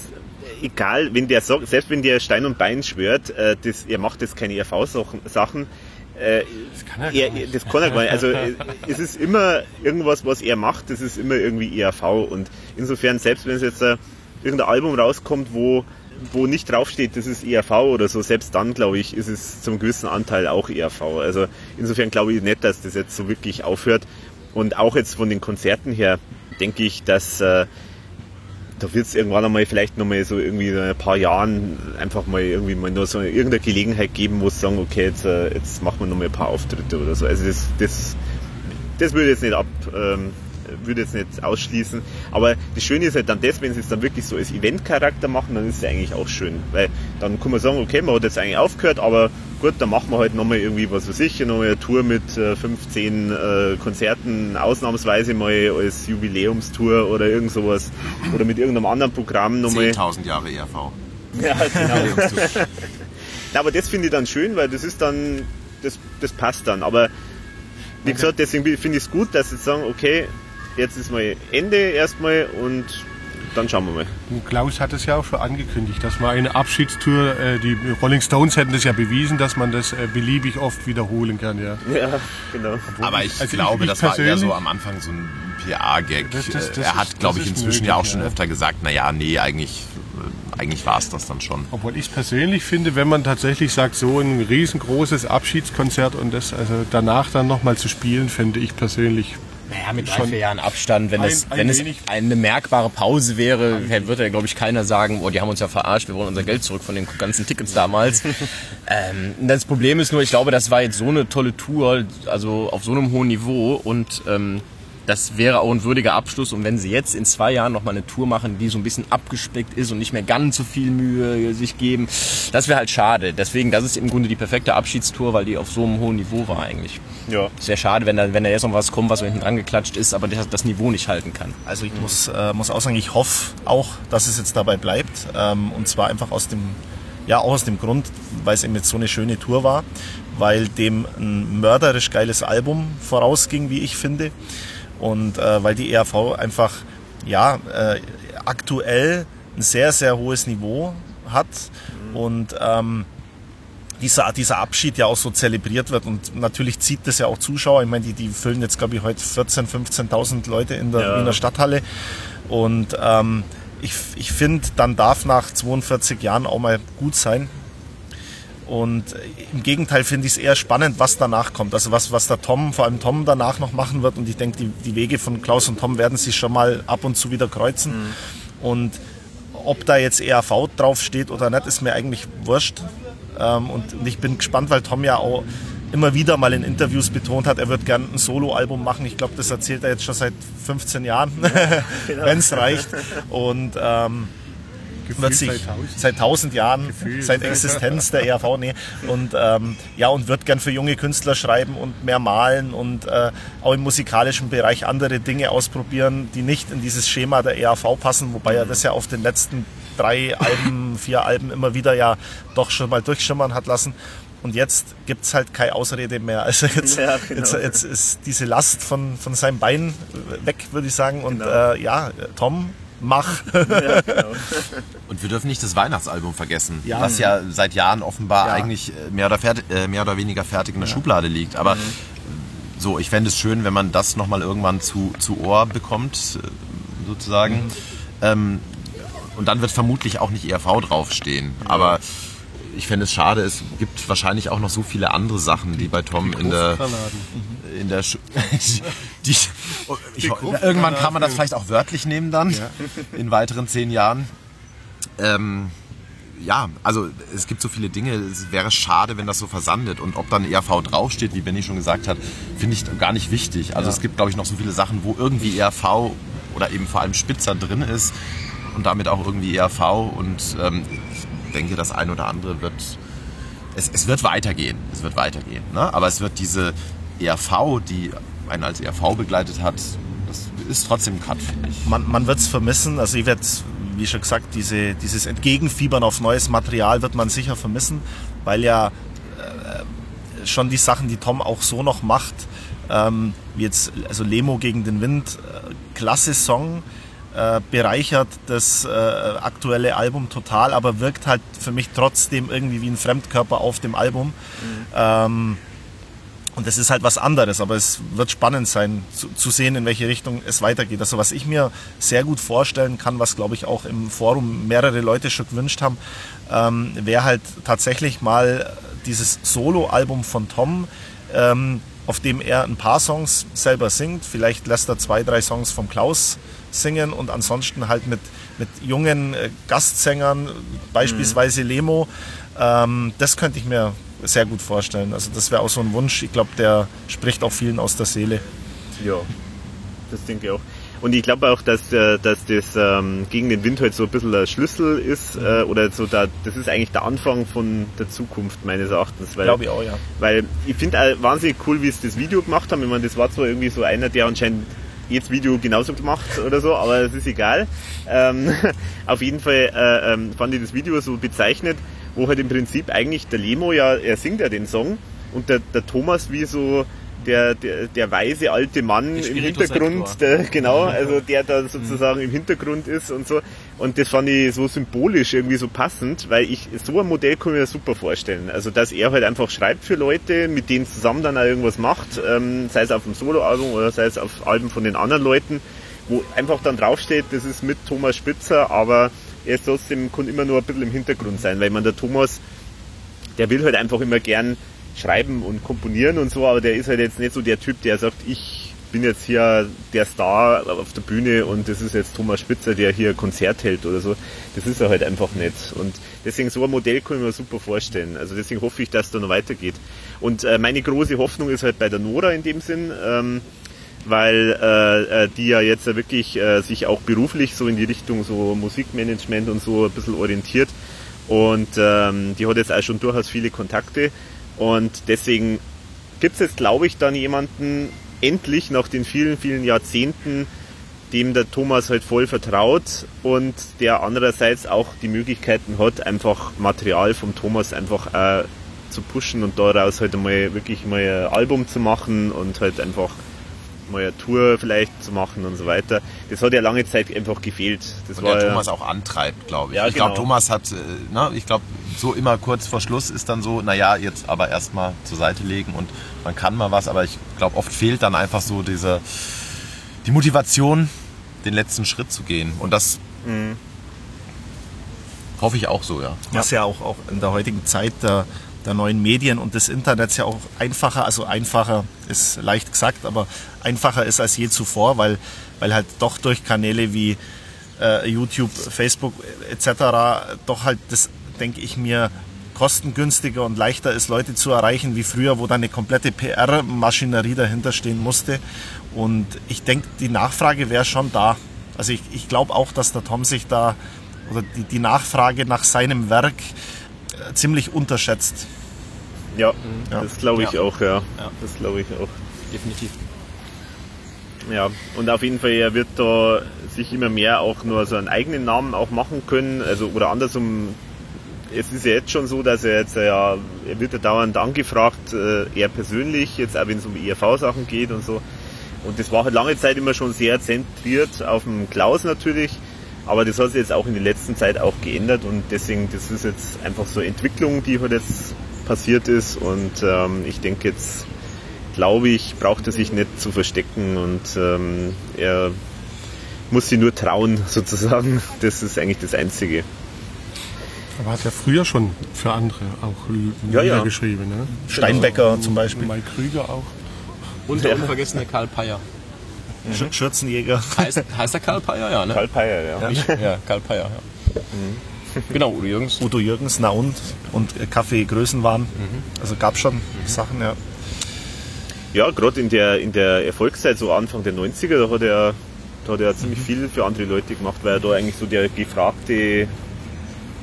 egal, wenn der sagt, selbst wenn der Stein und Bein schwört, äh, das, er macht jetzt keine ERV-Sachen, äh, das kann er, er das kann er gar nicht. Also äh, es ist immer irgendwas, was er macht, das ist immer irgendwie ERV. Und insofern, selbst wenn es jetzt äh, irgendein Album rauskommt, wo wo nicht draufsteht, das ist ERV oder so, selbst dann, glaube ich, ist es zum gewissen Anteil auch ERV. Also insofern glaube ich nicht, dass das jetzt so wirklich aufhört. Und auch jetzt von den Konzerten her, denke ich, dass äh, da wird es irgendwann einmal vielleicht nochmal so irgendwie in ein paar Jahren einfach mal irgendwie mal nur so irgendeine Gelegenheit geben, wo es sagen, okay, jetzt, äh, jetzt machen wir nochmal ein paar Auftritte oder so. Also das, das, das würde jetzt nicht ab, ähm, würde jetzt nicht ausschließen. Aber das Schöne ist halt dann das, wenn sie es dann wirklich so als Event-Charakter machen, dann ist es eigentlich auch schön. Weil dann kann man sagen, okay, man hat jetzt eigentlich aufgehört, aber gut, dann machen wir halt nochmal irgendwie, was weiß ich, nochmal eine Tour mit äh, 15 äh, Konzerten, ausnahmsweise mal als Jubiläumstour oder irgend sowas. Oder mit irgendeinem anderen Programm nochmal. 10.000 Jahre ERV. Ja, genau. Na, aber das finde ich dann schön, weil das ist dann, das, das passt dann. Aber wie gesagt, deswegen finde ich es gut, dass sie sagen, okay, jetzt ist mal Ende erstmal und dann schauen wir mal. Und Klaus hat es ja auch schon angekündigt, dass man eine Abschiedstour, äh, die Rolling Stones hätten das ja bewiesen, dass man das äh, beliebig oft wiederholen kann. Ja, ja genau. Obwohl Aber ich, also glaube, ich, ich das war eher so am Anfang so ein PR-Gag. Er hat, glaube ich, inzwischen möglich, ja auch schon ja. öfter gesagt, naja, nee, eigentlich eigentlich war es das dann schon. Obwohl ich es persönlich finde, wenn man tatsächlich sagt, so ein riesengroßes Abschiedskonzert und das also danach dann nochmal zu spielen, finde ich persönlich naja, mit drei, vier Jahren Abstand, wenn, ein, es, wenn es eine merkbare Pause wäre, würde, glaube ich, keiner sagen, oh, die haben uns ja verarscht, wir wollen unser Geld zurück von den ganzen Tickets damals. ähm, das Problem ist nur, ich glaube, das war jetzt so eine tolle Tour, also auf so einem hohen Niveau und ähm, das wäre auch ein würdiger Abschluss. Und wenn sie jetzt in zwei Jahren nochmal eine Tour machen, die so ein bisschen abgespeckt ist und nicht mehr ganz so viel Mühe sich geben, das wäre halt schade. Deswegen, das ist im Grunde die perfekte Abschiedstour, weil die auf so einem hohen Niveau war eigentlich. Ja. Sehr schade, wenn da, wenn da jetzt noch was kommt, was so hinten dran geklatscht ist, aber das, das Niveau nicht halten kann. Also ich muss, äh, muss auch sagen, ich hoffe auch, dass es jetzt dabei bleibt. Ähm, und zwar einfach aus dem, ja, auch aus dem Grund, weil es eben jetzt so eine schöne Tour war, weil dem ein mörderisch geiles Album vorausging, wie ich finde und äh, weil die ERV einfach ja äh, aktuell ein sehr sehr hohes Niveau hat mhm. und ähm, dieser, dieser Abschied ja auch so zelebriert wird und natürlich zieht das ja auch Zuschauer. Ich meine, die, die füllen jetzt glaube ich heute 14.000, 15.000 Leute in der ja. Wiener Stadthalle und ähm, ich, ich finde, dann darf nach 42 Jahren auch mal gut sein. Und im Gegenteil finde ich es eher spannend, was danach kommt. Also was, was der Tom, vor allem Tom danach noch machen wird. Und ich denke, die, die Wege von Klaus und Tom werden sich schon mal ab und zu wieder kreuzen. Mhm. Und ob da jetzt ERV draufsteht oder nicht, ist mir eigentlich wurscht. Ähm, und ich bin gespannt, weil Tom ja auch immer wieder mal in Interviews betont hat, er wird gerne ein Soloalbum machen. Ich glaube, das erzählt er jetzt schon seit 15 Jahren, ja, genau. wenn es reicht. Und ähm, wird sich seit tausend, seit tausend Jahren, Gefühl. seit Existenz der ERV, nee, und ähm, ja, und wird gern für junge Künstler schreiben und mehr malen und äh, auch im musikalischen Bereich andere Dinge ausprobieren, die nicht in dieses Schema der ERV passen, wobei er das ja auf den letzten drei Alben, vier Alben immer wieder ja doch schon mal durchschimmern hat lassen. Und jetzt gibt es halt keine Ausrede mehr. Also jetzt, ja, genau. jetzt, jetzt, ist diese Last von, von seinem Bein weg, würde ich sagen. Und genau. äh, ja, Tom, mach. Ja, genau. Und wir dürfen nicht das Weihnachtsalbum vergessen, ja. was ja seit Jahren offenbar ja. eigentlich äh, mehr oder, fertig, äh, mehr oder weniger fertig in der Schublade liegt. Aber mhm. so, ich fände es schön, wenn man das nochmal irgendwann zu, zu Ohr bekommt. sozusagen. Mhm. Ähm, und dann wird vermutlich auch nicht ERV draufstehen. Aber ich fände es schade, es gibt wahrscheinlich auch noch so viele andere Sachen, die bei Tom in der in der Sch die, ich, irgendwann kann man das vielleicht auch wörtlich nehmen dann ja. in weiteren zehn Jahren. Ähm, ja, also es gibt so viele Dinge, es wäre schade, wenn das so versandet. Und ob dann ERV draufsteht, wie Benny schon gesagt hat, finde ich gar nicht wichtig. Also ja. es gibt, glaube ich, noch so viele Sachen, wo irgendwie ERV oder eben vor allem Spitzer drin ist und damit auch irgendwie ERV. Und ähm, denke, das ein oder andere wird, es, es wird weitergehen. Es wird weitergehen. Ne? Aber es wird diese ERV, die einen als ERV begleitet hat, das ist trotzdem ein Cut, finde ich. Man, man wird es vermissen. Also ich werde wie schon gesagt, diese, dieses Entgegenfiebern auf neues Material wird man sicher vermissen, weil ja äh, schon die Sachen, die Tom auch so noch macht, ähm, wie jetzt also Lemo gegen den Wind, äh, klasse Song, äh, bereichert das äh, aktuelle Album total, aber wirkt halt für mich trotzdem irgendwie wie ein Fremdkörper auf dem Album. Mhm. Ähm, und das ist halt was anderes, aber es wird spannend sein zu, zu, sehen, in welche Richtung es weitergeht. Also was ich mir sehr gut vorstellen kann, was glaube ich auch im Forum mehrere Leute schon gewünscht haben, ähm, wäre halt tatsächlich mal dieses Solo-Album von Tom, ähm, auf dem er ein paar Songs selber singt. Vielleicht lässt er zwei, drei Songs vom Klaus singen und ansonsten halt mit, mit jungen äh, Gastsängern, beispielsweise mhm. Lemo. Ähm, das könnte ich mir sehr gut vorstellen. Also das wäre auch so ein Wunsch. Ich glaube, der spricht auch vielen aus der Seele. Ja, das denke ich auch. Und ich glaube auch, dass, äh, dass das ähm, gegen den Wind halt so ein bisschen der Schlüssel ist mhm. äh, oder so da, das ist eigentlich der Anfang von der Zukunft meines Erachtens. Glaube ich auch, ja. Weil ich finde auch wahnsinnig cool, wie sie das Video gemacht haben. Ich meine, das war zwar irgendwie so einer, der anscheinend jetzt Video genauso gemacht oder so, aber es ist egal. Ähm, auf jeden Fall äh, ähm, fand ich das Video so bezeichnet, wo halt im Prinzip eigentlich der Lemo ja, er singt ja den Song und der, der Thomas wie so der, der, der weise alte Mann im Hintergrund, der, genau, also der da sozusagen im Hintergrund ist und so. Und das fand ich so symbolisch irgendwie so passend, weil ich so ein Modell kann ich mir super vorstellen. Also dass er halt einfach schreibt für Leute, mit denen zusammen dann auch irgendwas macht, ähm, sei es auf dem Soloalbum oder sei es auf Alben von den anderen Leuten, wo einfach dann draufsteht, das ist mit Thomas Spitzer, aber er ist trotzdem, kann immer nur ein bisschen im Hintergrund sein, weil man der Thomas, der will halt einfach immer gern schreiben und komponieren und so, aber der ist halt jetzt nicht so der Typ, der sagt, ich bin jetzt hier der Star auf der Bühne und das ist jetzt Thomas Spitzer, der hier Konzert hält oder so. Das ist er halt einfach nicht. Und deswegen so ein Modell kann ich mir super vorstellen. Also deswegen hoffe ich, dass da noch weitergeht. Und äh, meine große Hoffnung ist halt bei der Nora in dem Sinn, ähm, weil äh, äh, die ja jetzt wirklich äh, sich auch beruflich so in die Richtung so Musikmanagement und so ein bisschen orientiert und ähm, die hat jetzt auch schon durchaus viele Kontakte und deswegen gibt es jetzt, glaube ich, dann jemanden endlich nach den vielen, vielen Jahrzehnten, dem der Thomas halt voll vertraut und der andererseits auch die Möglichkeiten hat, einfach Material vom Thomas einfach äh, zu pushen und daraus halt einmal wirklich mal ein Album zu machen und halt einfach mal eine Tour vielleicht zu machen und so weiter. Das hat ja lange Zeit einfach gefehlt. Das und war der Thomas auch antreibt, glaube ich. Ja, ich genau. glaube, Thomas hat, äh, na, ich glaube, so immer kurz vor Schluss ist dann so, naja, jetzt aber erstmal zur Seite legen und man kann mal was, aber ich glaube, oft fehlt dann einfach so diese, die Motivation, den letzten Schritt zu gehen. Und das mhm. hoffe ich auch so, ja. Was ja auch, auch in der heutigen Zeit der der neuen Medien und des Internets ja auch einfacher, also einfacher ist leicht gesagt, aber einfacher ist als je zuvor, weil, weil halt doch durch Kanäle wie äh, YouTube, Facebook etc. doch halt das, denke ich mir, kostengünstiger und leichter ist, Leute zu erreichen wie früher, wo da eine komplette PR-Maschinerie dahinter stehen musste. Und ich denke, die Nachfrage wäre schon da. Also ich, ich glaube auch, dass der Tom sich da oder die, die Nachfrage nach seinem Werk ziemlich unterschätzt. Ja, ja. das glaube ich ja. auch, ja. ja. Das glaube ich auch. Definitiv. Ja, und auf jeden Fall, er wird da sich immer mehr auch nur so einen eigenen Namen auch machen können, also oder andersrum, es ist ja jetzt schon so, dass er jetzt ja, er wird ja dauernd angefragt, äh, er persönlich, jetzt auch wenn es um ERV-Sachen geht und so. Und das war halt lange Zeit immer schon sehr zentriert auf dem Klaus natürlich. Aber das hat sich jetzt auch in der letzten Zeit auch geändert und deswegen, das ist jetzt einfach so eine Entwicklung, die halt jetzt passiert ist und ähm, ich denke jetzt, glaube ich, braucht er sich nicht zu verstecken und ähm, er muss sie nur trauen, sozusagen. Das ist eigentlich das Einzige. Aber hat ja früher schon für andere auch Ja, Lieder ja. geschrieben. Ne? Steinbecker zum Beispiel, Mike Krüger auch. Und der unvergessene Karl Peyer. Sch- Schürzenjäger. Heißt, heißt der Karl Peyer? Ja, ne? Karl Peyer, ja. Ja, Karl Peyer, ja. Genau, Udo Jürgens. Udo Jürgens, na und? Und äh, Kaffee Größenwahn. Also gab schon Sachen, ja. Ja, gerade in der, in der Erfolgszeit, so Anfang der 90er, da hat er, da hat er ziemlich viel für andere Leute gemacht, weil er da eigentlich so der gefragte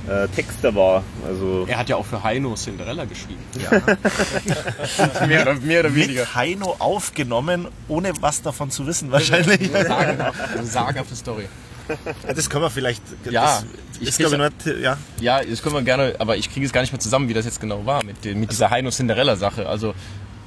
äh, Texter war. Also Er hat ja auch für Heino Cinderella geschrieben. mehr, oder, mehr oder weniger. Mit Heino aufgenommen, ohne was davon zu wissen wahrscheinlich. Sagenhaft, sagenhafte Story. Das können wir vielleicht. Ja, das ich ist, glaube ich, krieg's- nicht, ja. Ja, das können wir gerne, aber ich kriege es gar nicht mehr zusammen, wie das jetzt genau war mit, den, mit dieser Heino Cinderella Sache. Also,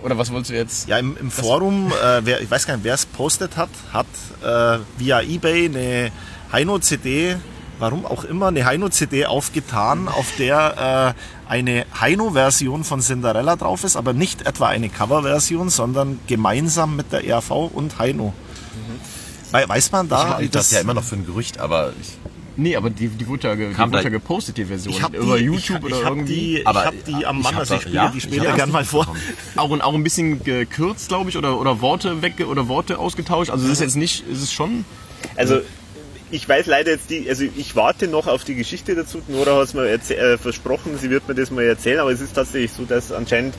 oder was wolltest du jetzt? Ja, im, im Forum, äh, wer, ich weiß gar nicht, wer es postet hat, hat äh, via Ebay eine Heino-CD, warum auch immer, eine Heino-CD aufgetan, auf der äh, eine Heino-Version von Cinderella drauf ist, aber nicht etwa eine Cover-Version, sondern gemeinsam mit der ERV und Heino. Wei- Weiß man Ich da? halte das ja immer noch für ein Gerücht, aber ich, Nee, aber die, die wurde ja, die wurde ja gepostet, die Version. Ich habe über die, YouTube ich, oder ich hab irgendwie. die, ich Aber hab die am ich Mann, also ich das- spiele ja, die ich später hab gern das mal vor. Auch, auch ein bisschen gekürzt, glaube ich, oder, oder Worte weg oder Worte ausgetauscht. Also es ist jetzt nicht, es ist schon. Also ich weiß leider jetzt die, also ich warte noch auf die Geschichte dazu. Nora hat es mir äh, versprochen, sie wird mir das mal erzählen, aber es ist tatsächlich so, dass anscheinend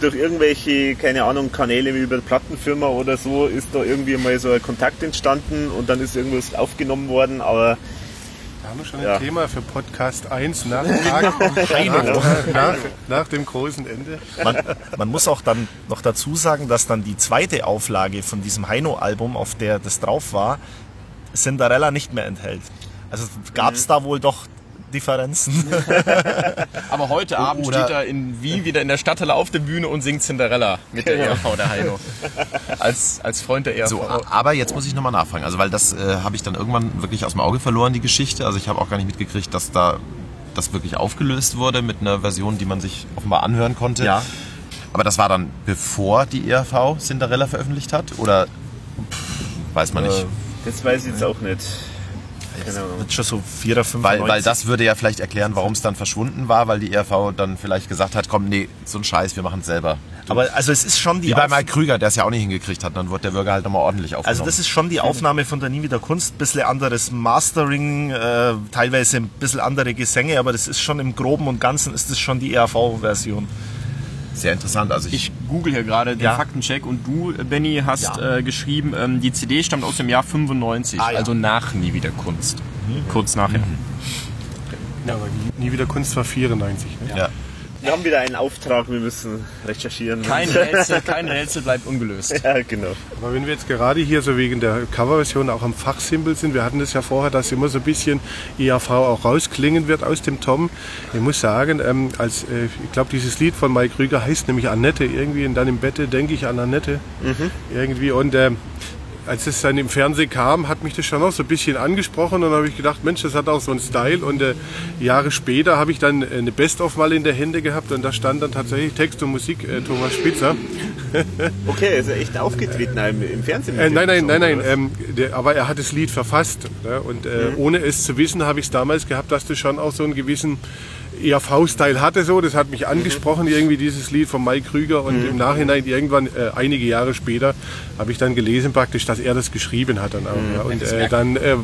durch irgendwelche, keine Ahnung, Kanäle wie über eine Plattenfirma oder so ist da irgendwie mal so ein Kontakt entstanden und dann ist irgendwas aufgenommen worden, aber Da haben wir schon Ja. ein Thema für Podcast 1 nach, nach, nach, nach dem großen Ende. Man, man muss auch dann noch dazu sagen, dass dann die zweite Auflage von diesem Heino-Album, auf der das drauf war, Cinderella nicht mehr enthält. Also gab es da wohl doch Differenzen. Aber heute Abend oder- steht er in Wien wieder in der Stadthalle auf der Bühne und singt Cinderella mit der ERV, der Heino. Als, als Freund der ERV. So, aber jetzt muss ich nochmal nachfragen. Also, weil das äh, habe ich dann irgendwann wirklich aus dem Auge verloren, die Geschichte. Also, ich habe auch gar nicht mitgekriegt, dass da das wirklich aufgelöst wurde mit einer Version, die man sich offenbar anhören konnte. Ja. Aber das war dann bevor die ERV Cinderella veröffentlicht hat? Oder weiß man nicht? Das weiß ich jetzt auch nicht. Wird schon so 4 oder 5 Weil, weil das würde ja vielleicht erklären, warum es dann verschwunden war, weil die ERV dann vielleicht gesagt hat, komm, nee, so ein Scheiß, wir machen es selber. Aber also es ist schon die Wie bei Mike Krüger, der es ja auch nicht hingekriegt hat, dann wurde der Bürger halt nochmal ordentlich aufgenommen. Also das ist schon die Aufnahme von der Nie wieder Kunst, bisschen anderes Mastering, äh, teilweise ein bisschen andere Gesänge, aber das ist schon im Groben und Ganzen ist das schon die ERV-Version. Sehr interessant. Also ich, Ich google hier gerade den Ja. Faktencheck und du, Benny, hast Ja. äh, geschrieben, ähm, die CD stammt aus dem Jahr 95, Ah, ja. also nach Nie wieder Kunst. Kurz nachher. Ja, aber nie, nie wieder Kunst war 94. Ne? ja. Wir haben wieder einen Auftrag, wir müssen recherchieren. Kein Rätsel, kein Rätsel bleibt ungelöst. Ja, genau. Aber wenn wir jetzt gerade hier so wegen der Coverversion auch am Fachsimpel sind, wir hatten das ja vorher, dass immer so ein bisschen ERV auch rausklingen wird aus dem Tom. Ich muss sagen, ähm, als, äh, ich glaube, dieses Lied von Mike Krüger heißt nämlich Annette irgendwie und dann im Bette denke ich an Annette irgendwie und ähm, als es dann im Fernsehen kam, hat mich das schon noch so ein bisschen angesprochen und dann habe ich gedacht, Mensch, das hat auch so einen Style und äh, Jahre später habe ich dann eine Best-of mal in der Hände gehabt und da stand dann tatsächlich Text und Musik äh, Thomas Spitzer. Okay, ist er echt aufgetreten im, im Fernsehen? Äh, nein, nein, nein, nein. Ähm, der, aber er hat das Lied verfasst. Ne? Und äh, ohne es zu wissen, habe ich es damals gehabt, dass das schon auch so einen gewissen ERV-Style hatte. So, das hat mich angesprochen, irgendwie dieses Lied von Mike Krüger. Und im Nachhinein, irgendwann, äh, einige Jahre später, habe ich dann gelesen praktisch, dass er das geschrieben hat dann auch. Ja? Und äh, dann äh,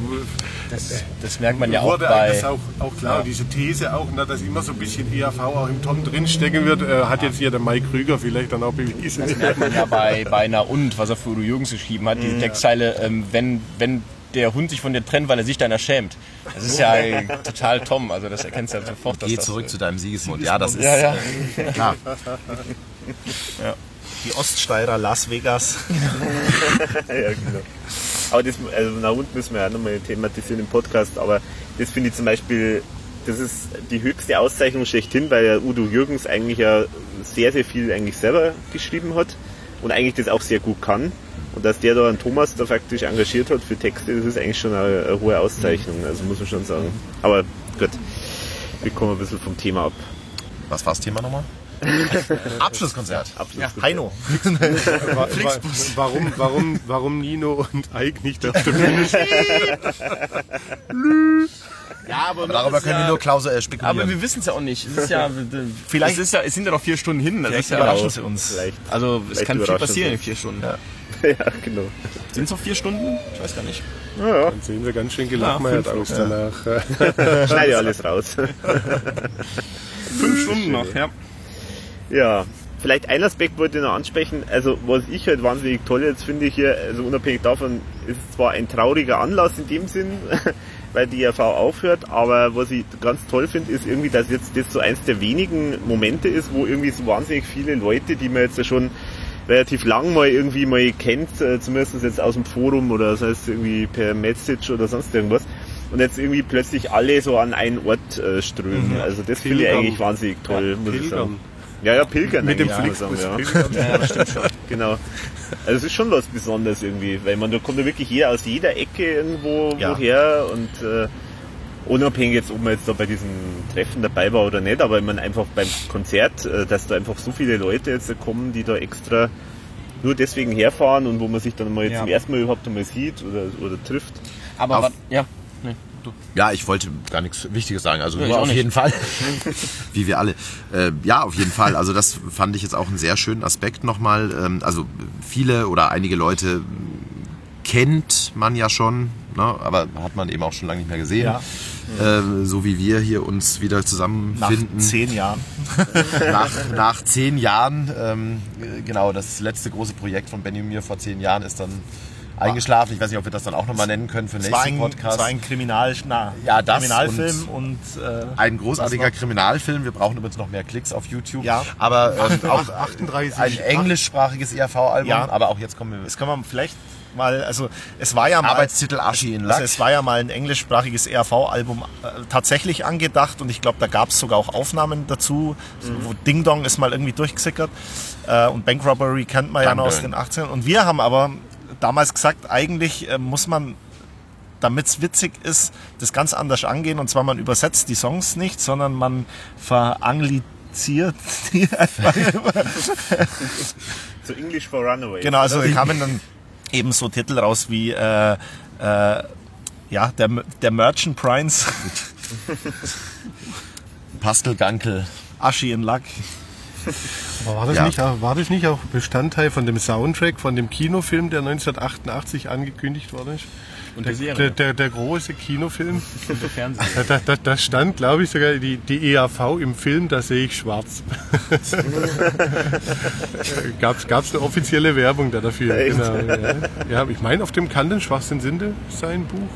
Das, das merkt man ja auch wurde bei. das auch, auch klar. Diese These auch, ne, dass immer so ein bisschen ERV auch im Tom drinstecken wird, äh, hat jetzt hier der Mike Krüger vielleicht dann auch bewiesen. Das merkt man ja bei, bei Na und, was er für Udo Jürgens geschrieben hat, die Textzeile, ähm, wenn, wenn der Hund sich von dir trennt, weil er sich deiner schämt. Das ist ja äh, total Tom, also das erkennst du ja sofort. Geh das, zurück zu deinem Siegesmund. Ja, das ist Ja, ja. äh, klar. Die Oststeirer Las Vegas. ja, genau. Aber das, also nach unten müssen wir auch nochmal thematisieren im Podcast, aber das finde ich zum Beispiel, das ist die höchste Auszeichnung schlechthin, weil ja Udo Jürgens eigentlich ja sehr, sehr viel eigentlich selber geschrieben hat und eigentlich das auch sehr gut kann. Und dass der da einen Thomas da faktisch engagiert hat für Texte, das ist eigentlich schon eine, eine hohe Auszeichnung, also muss man schon sagen. Aber gut, wir kommen ein bisschen vom Thema ab. Was war das Thema nochmal? Abschlusskonzert. Heino. Wa- wa- Warum, warum, warum Nino und Ike nicht auf der Bühne stehen? Ja, aber, Aber darüber können wir nur Klause äh, Aber spekulieren. wir wissen es ja auch nicht. Es ist ja, Vielleicht- es, ist ja, es sind ja noch vier Stunden hin. Das ist Vielleicht ja, überraschen sie uns. Vielleicht. also es Vielleicht kann viel passieren sie. in vier Stunden. Ja, genau. Sind es noch vier Stunden? Ich weiß gar nicht. Dann sehen wir ganz schön gelachmeiert Ja, aus danach. Schneide alles raus. Fünf Stunden noch, ja. Ja, vielleicht ein Aspekt wollte ich noch ansprechen. Also was ich halt wahnsinnig toll jetzt finde hier, also unabhängig davon, ist es zwar ein trauriger Anlass in dem Sinn, weil die ERV aufhört, aber was ich ganz toll finde, ist irgendwie, dass jetzt das so eins der wenigen Momente ist, wo irgendwie so wahnsinnig viele Leute, die man jetzt ja schon relativ lang mal irgendwie mal kennt, äh, zumindest jetzt aus dem Forum oder das heißt irgendwie per Message oder sonst irgendwas, und jetzt irgendwie plötzlich alle so an einen Ort äh, strömen. Also das finde ich eigentlich wahnsinnig toll, muss ich Pilgern. sagen. Ja, ja, Pilgern. Mit dem muss Flixbus ja. pilgern. Genau. Also es ist schon was Besonderes irgendwie, weil man da kommt ja wirklich jeder aus jeder Ecke irgendwo Ja. woher und äh, unabhängig jetzt, ob man jetzt da bei diesem Treffen dabei war oder nicht, aber ich meine einfach beim Konzert, äh, dass da einfach so viele Leute jetzt kommen, die da extra nur deswegen herfahren und wo man sich dann mal Ja. zum ersten Mal überhaupt einmal sieht oder, oder trifft. Aber Auf- wa- ja. Nee, du. Ja, ich wollte gar nichts Wichtiges sagen. Also Ja, auf nicht. jeden Fall. Wie wir alle. Äh, ja, auf jeden Fall. Also das fand ich jetzt auch einen sehr schönen Aspekt nochmal. Ähm, also viele oder einige Leute kennt man ja schon, ne? aber hat man eben auch schon lange nicht mehr gesehen. Ja. Äh, so wie wir hier uns wieder Nach zusammenfinden. zehn Jahren. nach, nach zehn Jahren, ähm, genau, das letzte große Projekt von Benny und mir vor zehn Jahren ist dann eingeschlafen. Ich weiß nicht, ob wir das dann auch nochmal nennen können für den nächsten ein, Podcast. es war ein Kriminal, na, Ja, das Kriminalfilm und, äh, Ein großartiger? Kriminalfilm. Wir brauchen übrigens noch mehr Klicks auf YouTube. Ja. Aber ähm, auch 38. ein englischsprachiges ERV-Album. Ja. Aber auch jetzt kommen wir. das kann man vielleicht mal, also es war ja mal, Arbeitstitel Aschi in Lack. also es war ja mal ein englischsprachiges ERV-Album äh, tatsächlich angedacht und ich glaube, da gab es sogar auch Aufnahmen dazu. So, wo Ding Dong ist mal irgendwie durchgesickert äh, und Bank Robbery kennt man ja noch aus den 18 Und wir haben aber damals gesagt, eigentlich äh, muss man damit es witzig ist, das ganz anders angehen. Und zwar man übersetzt die Songs nicht, sondern man verangliziert die einfach. So English for Runaway. Genau, also da kamen dann eben so Titel raus wie äh, äh, ja, der, der Merchant Prince, Pastelgankel. Aschi in Luck. Aber war das, Ja. nicht, auch- war das nicht auch Bestandteil von dem Soundtrack, von dem Kinofilm, der 1988 angekündigt worden ist? Und der Der, Serie. der, der große Kinofilm. Fernseher. Da, da, da stand, glaube ich, sogar die, die EAV im Film, da sehe ich schwarz. Gab es eine offizielle Werbung da dafür? Echt? Genau, ja. ja, ich meine, auf dem kann denn Schwachsinn Sinde sein Buch.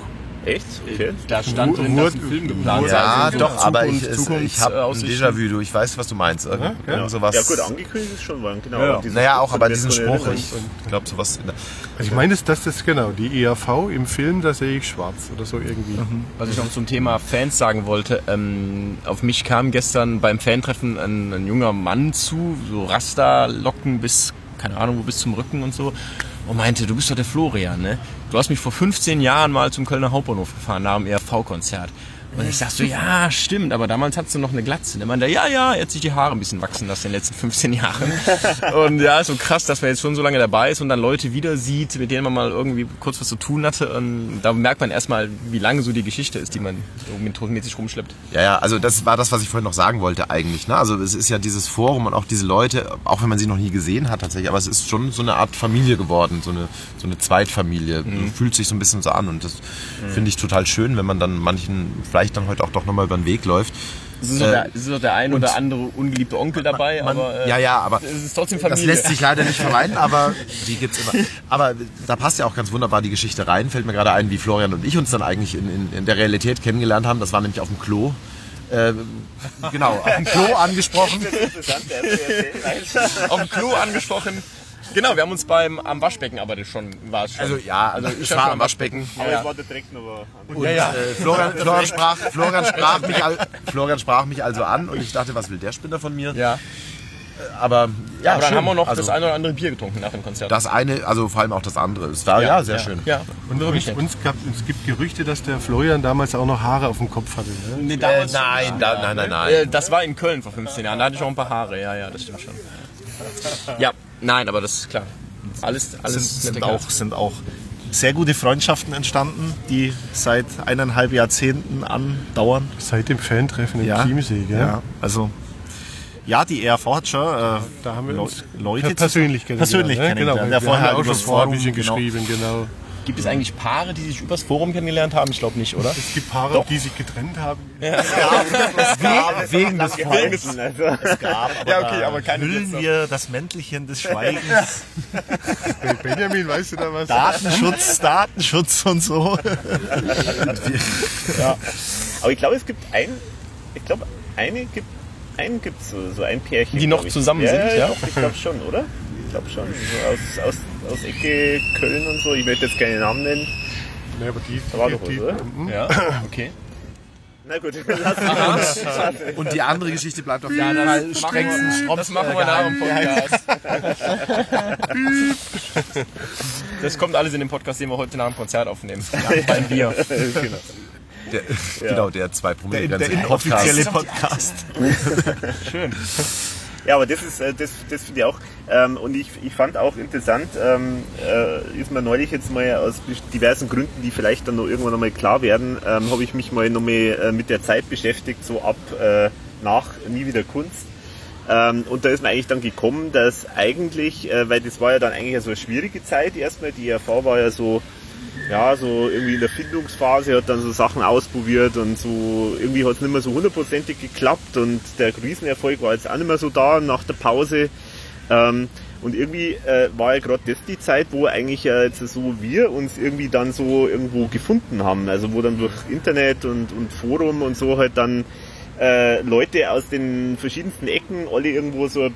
Echt? Okay. Da stand drin, dass ein Film geplant. Ja, Also so doch, aber ich, Zukunft- es, ich habe ein. Déjà-vu. Du, Ich weiß, was du meinst. Irgend, Ja, irgend sowas. Ja gut, angekündigt ist schon waren, genau. Ja. Naja, auch aber diesen Spruch. Ich, glaube, sowas. In der, Also ich meine, das, das ist genau, die EAV im Film, da sehe ich schwarz oder so irgendwie. Was ich noch zum Thema Fans sagen wollte, ähm, auf mich kam gestern beim Fantreffen ein, ein junger Mann zu, so Rasta-Locken bis, keine Ahnung, wo bis zum Rücken und so, und meinte, du bist doch der Florian, ne? Du hast mich vor 15 Jahren mal zum Kölner Hauptbahnhof gefahren, nach dem ERV-Konzert. Und ich sag so, ja, stimmt, aber damals hattest du noch eine Glatze. Der meinte, ja, ja, hat sich die Haare ein bisschen wachsen lassen in den letzten 15 Jahren. Und ja, ist so krass, dass man jetzt schon so lange dabei ist und dann Leute wieder sieht, mit denen man mal irgendwie kurz was zu tun hatte. Und da merkt man erstmal, wie lange so die Geschichte ist, die man so mit sich rumschleppt. Ja, ja, also das war das, was ich vorhin noch sagen wollte eigentlich. Ne? Also es ist ja dieses Forum und auch diese Leute, auch wenn man sie noch nie gesehen hat tatsächlich, aber es ist schon so eine Art Familie geworden, so eine, so eine Zweitfamilie. Fühlt sich so ein bisschen so an und das finde ich total schön, wenn man dann manchen vielleicht dann heute auch doch nochmal über den Weg läuft. Es ist, noch der, es ist noch der ein oder andere ungeliebte Onkel dabei, Man, aber äh, ja, ja, aber es ist trotzdem das Familie. lässt sich leider nicht vermeiden, aber die gibt's immer. Aber da passt ja auch ganz wunderbar die Geschichte rein. Fällt mir gerade ein, wie Florian und ich uns dann eigentlich in, in, in der Realität kennengelernt haben. Das war nämlich auf dem Klo. Äh, genau, auf dem Klo angesprochen. Auf dem Klo angesprochen. Genau, wir haben uns beim am Waschbecken aber das schon war es schon. Also ja, also ich ich war am Waschbecken. Aber Ja. es war der Dreck noch. Und, Äh, Florian, Florian, sprach, Florian, sprach mich, al- Florian sprach mich also an und ich dachte, was will der Spinner von mir? ja. Aber Ja, aber dann schön. haben wir noch Also- das eine oder andere Bier getrunken nach dem Konzert. Das eine, also vor allem auch das andere. Es war ja, sehr schön. Ja. Und uns, uns gab, es gibt Gerüchte, dass der Florian damals auch noch Haare auf dem Kopf hatte. Ne? Nee, Äh, nein, da, nein, nein, nein. Äh, Das war in Köln vor 15 Jahren. Da hatte ich auch ein paar Haare. Ja, ja, das stimmt schon. Ja, nein, aber das ist klar. Alles, alles sind, sind, auch, sind auch sehr gute Freundschaften entstanden, die seit eineinhalb Jahrzehnten andauern. Seit dem Fan-Treffen im Ja, Chiemsee, gell? ja, also ja, die ERV hat schon äh, Da haben wir Leute persönlich kennengelernt. persönlich ne? kennengelernt. Genau, Ja, wir vorher auch vorher ein Forum, genau. geschrieben, genau. Gibt es eigentlich Paare, die sich übers Forum kennengelernt haben? Ich glaube nicht, oder? Es gibt Paare, die sich getrennt haben. wegen des Geheimnissen, also. gab, aber Ja, okay, aber keine hüllen wir das Mäntelchen des Schweigens. Benjamin, weißt du da was? Datenschutz, Datenschutz und so. Aber ich glaube, es gibt ein, ich glaube, eine gibt, einen gibt so, so ein Pärchen. Die noch ich. zusammen ja, sind, ja? Doch, ich glaube schon, oder? Ich glaube schon. So aus, aus, aus Ecke Köln und so. Ich möchte jetzt keine Namen nennen. Nee, aber die, Da war doch die, was, oder? Ja, okay. Na gut, lass uns. Und die andere Geschichte bleibt auf Ja, jeden Fall das, machen wir, das machen wir nach dem Podcast. Das kommt alles in den Podcast, den wir heute nach dem Konzert aufnehmen. beim Bier. genau. Der, Genau, der zwei Promille Der, der inoffizielle Podcast. Ja, aber das ist, äh, das, das finde ich auch. Ähm, und ich, ich fand auch interessant, ähm, äh, ist mir neulich jetzt mal aus diversen Gründen, die vielleicht dann noch irgendwann nochmal klar werden, ähm, habe ich mich mal nochmal äh, mit der Zeit beschäftigt, so ab äh, nach Nie wieder Kunst. Ähm, und da ist mir eigentlich dann gekommen, dass eigentlich, äh, weil das war ja dann eigentlich so eine schwierige Zeit erstmal, die ERV war ja so, ja, so irgendwie in der Findungsphase, hat dann so Sachen ausprobiert und so, irgendwie hat es nicht mehr so hundertprozentig geklappt und der Riesenerfolg war jetzt auch nicht mehr so da nach der Pause. Ähm, und irgendwie äh, war ja gerade das die Zeit, wo eigentlich ja jetzt so wir uns irgendwie dann so irgendwo gefunden haben. Also wo dann durch Internet und, und Forum und so halt dann äh, Leute aus den verschiedensten Ecken, alle irgendwo so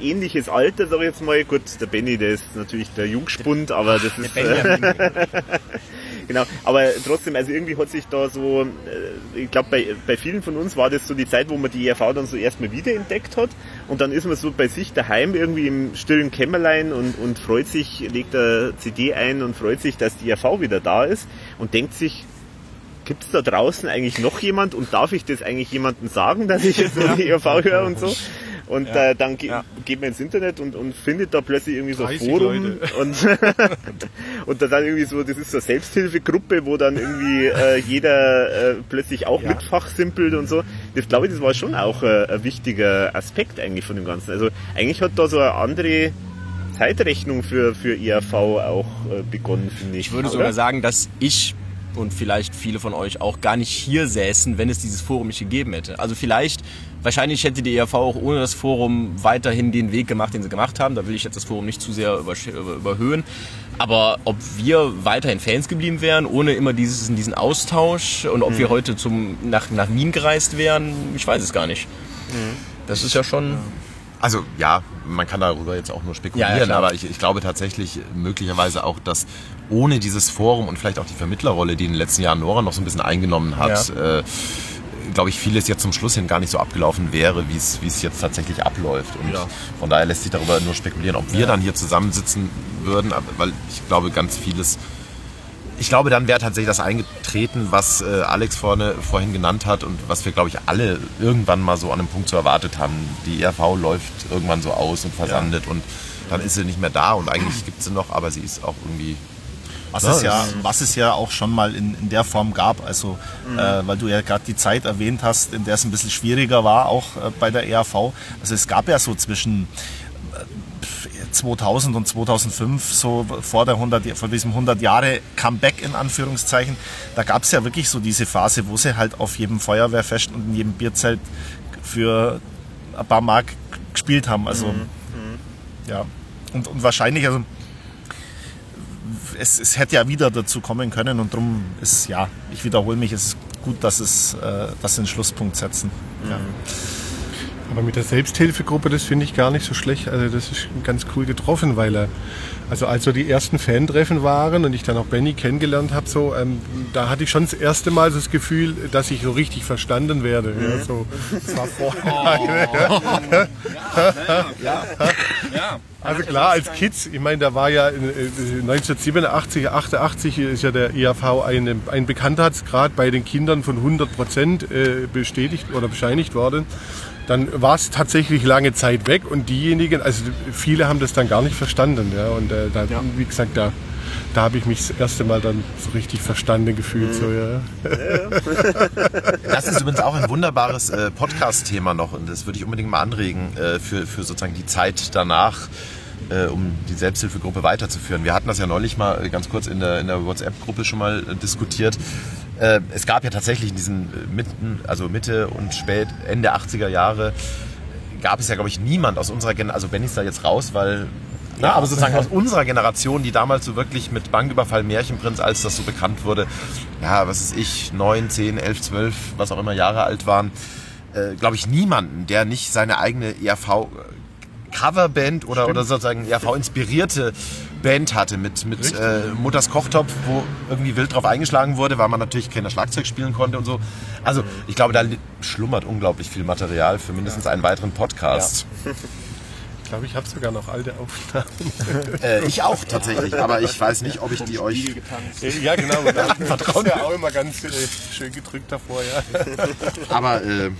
ähnliches Alter, sag ich jetzt mal. Gut, der Benny, der ist natürlich der Jungspund, aber das ist... Äh, Genau, aber trotzdem, also irgendwie hat sich da so, äh, ich glaube, bei, bei vielen von uns war das so die Zeit, wo man die ERV dann so erstmal wiederentdeckt hat und dann ist man so bei sich daheim irgendwie im stillen Kämmerlein und, und freut sich, legt eine CD ein und freut sich, dass die ERV wieder da ist und denkt sich, gibt es da draußen eigentlich noch jemand und darf ich das eigentlich jemandem sagen, dass ich jetzt die ERV höre und so? Und äh, dann ge geht man ins Internet und, und findet da plötzlich irgendwie so ein 30 Forum Leute. und, und da dann irgendwie so, das ist so eine Selbsthilfegruppe, wo dann irgendwie äh, jeder äh, plötzlich auch mit fachsimpelt und so. Das glaube ich, das war schon auch äh, ein wichtiger Aspekt eigentlich von dem Ganzen. Also eigentlich hat da so eine andere Zeitrechnung für, für ERV auch äh, begonnen, finde ich. Ich würde oder? sogar sagen, dass ich und vielleicht viele von euch auch gar nicht hier säßen, wenn es dieses Forum nicht gegeben hätte. Also vielleicht, wahrscheinlich hätte die ERV auch ohne das Forum weiterhin den Weg gemacht, den sie gemacht haben. Da will ich jetzt das Forum nicht zu sehr überhöhen. Aber ob wir weiterhin Fans geblieben wären, ohne immer dieses, diesen Austausch und ob wir heute zum, nach, nach Wien gereist wären, ich weiß es gar nicht. Das ist ja schon... Also ja, man kann darüber jetzt auch nur spekulieren, Ja, ja, aber ich, ich glaube tatsächlich möglicherweise auch, dass ohne dieses Forum und vielleicht auch die Vermittlerrolle, die in den letzten Jahren Nora noch so ein bisschen eingenommen hat, äh, glaube ich, vieles jetzt zum Schluss hin gar nicht so abgelaufen wäre, wie es jetzt tatsächlich abläuft. Und Ja. von daher lässt sich darüber nur spekulieren, ob wir dann hier zusammensitzen würden, weil ich glaube, ganz vieles ich glaube, dann wäre tatsächlich das eingetreten, was äh, Alex vorne, vorhin genannt hat und was wir, glaube ich, alle irgendwann mal so an einem Punkt so erwartet haben. Die ERV läuft irgendwann so aus und versandet und dann ist sie nicht mehr da und eigentlich gibt sie noch, aber sie ist auch irgendwie Was, Ja, es ja, was es ja auch schon mal in, in der Form gab. Also, äh, weil du ja gerade die Zeit erwähnt hast, in der es ein bisschen schwieriger war, auch äh, bei der ERV. Also es gab ja so zwischen 2000 und 2005, so vor, der 100, vor diesem 100 Jahre Comeback in Anführungszeichen, da gab es ja wirklich so diese Phase, wo sie halt auf jedem Feuerwehrfest und in jedem Bierzelt für ein paar Mark gespielt haben. Also, ja. Und, und wahrscheinlich, also es, es hätte ja wieder dazu kommen können und darum ist, ja, ich wiederhole mich, es ist gut, dass, es, äh, dass sie einen Schlusspunkt setzen. Ja. Aber mit der Selbsthilfegruppe, das finde ich gar nicht so schlecht. Also das ist ganz cool getroffen, weil er, also als so die ersten Fantreffen waren und ich dann auch Benny kennengelernt habe, so, ähm, da hatte ich schon das erste Mal so das Gefühl, dass ich so richtig verstanden werde. Ja, so, das war vorher. Ja. ja. Also klar, als Kids, ich meine, da war ja äh, 1987, 88 ist ja der IAV ein, ein Bekanntheitsgrad bei den Kindern von 100 Prozent äh, bestätigt oder bescheinigt worden. Dann war es tatsächlich lange Zeit weg und diejenigen, also viele haben das dann gar nicht verstanden. Ja, und äh, da, wie gesagt, da, da habe ich mich das erste Mal dann so richtig verstanden gefühlt. So, ja. Das ist übrigens auch ein wunderbares äh, Podcast-Thema noch und das würde ich unbedingt mal anregen äh, für, für sozusagen die Zeit danach, äh, um die Selbsthilfegruppe weiterzuführen. Wir hatten das ja neulich mal ganz kurz in der, in der WhatsApp-Gruppe schon mal äh, diskutiert. Äh, es gab ja tatsächlich in diesen äh, Mitten, also Mitte und spät, Ende 80er Jahre, gab es ja, glaube ich, niemand aus unserer Generation, also Benny ist da jetzt raus, weil na, aber sozusagen aus unserer Generation, die damals so wirklich mit Banküberfall Märchenprinz, als das so bekannt wurde, ja, was ist ich, neun, zehn, elf, zwölf, was auch immer Jahre alt waren, äh, glaube ich, niemanden, der nicht seine eigene ERV Coverband oder, oder sozusagen ERV-inspirierte Band hatte mit, mit äh, Mutters Kochtopf, wo irgendwie wild drauf eingeschlagen wurde, weil man natürlich keiner Schlagzeug spielen konnte und so. Also ich glaube, da schlummert unglaublich viel Material für mindestens einen weiteren Podcast. Ich glaube, ich habe sogar noch alte Aufnahmen. Äh, ich auch tatsächlich, aber ich weiß nicht, ob ich die euch... Ja, genau. Da ist ja auch immer ganz äh, schön gedrückt davor, ja. Aber äh, äh,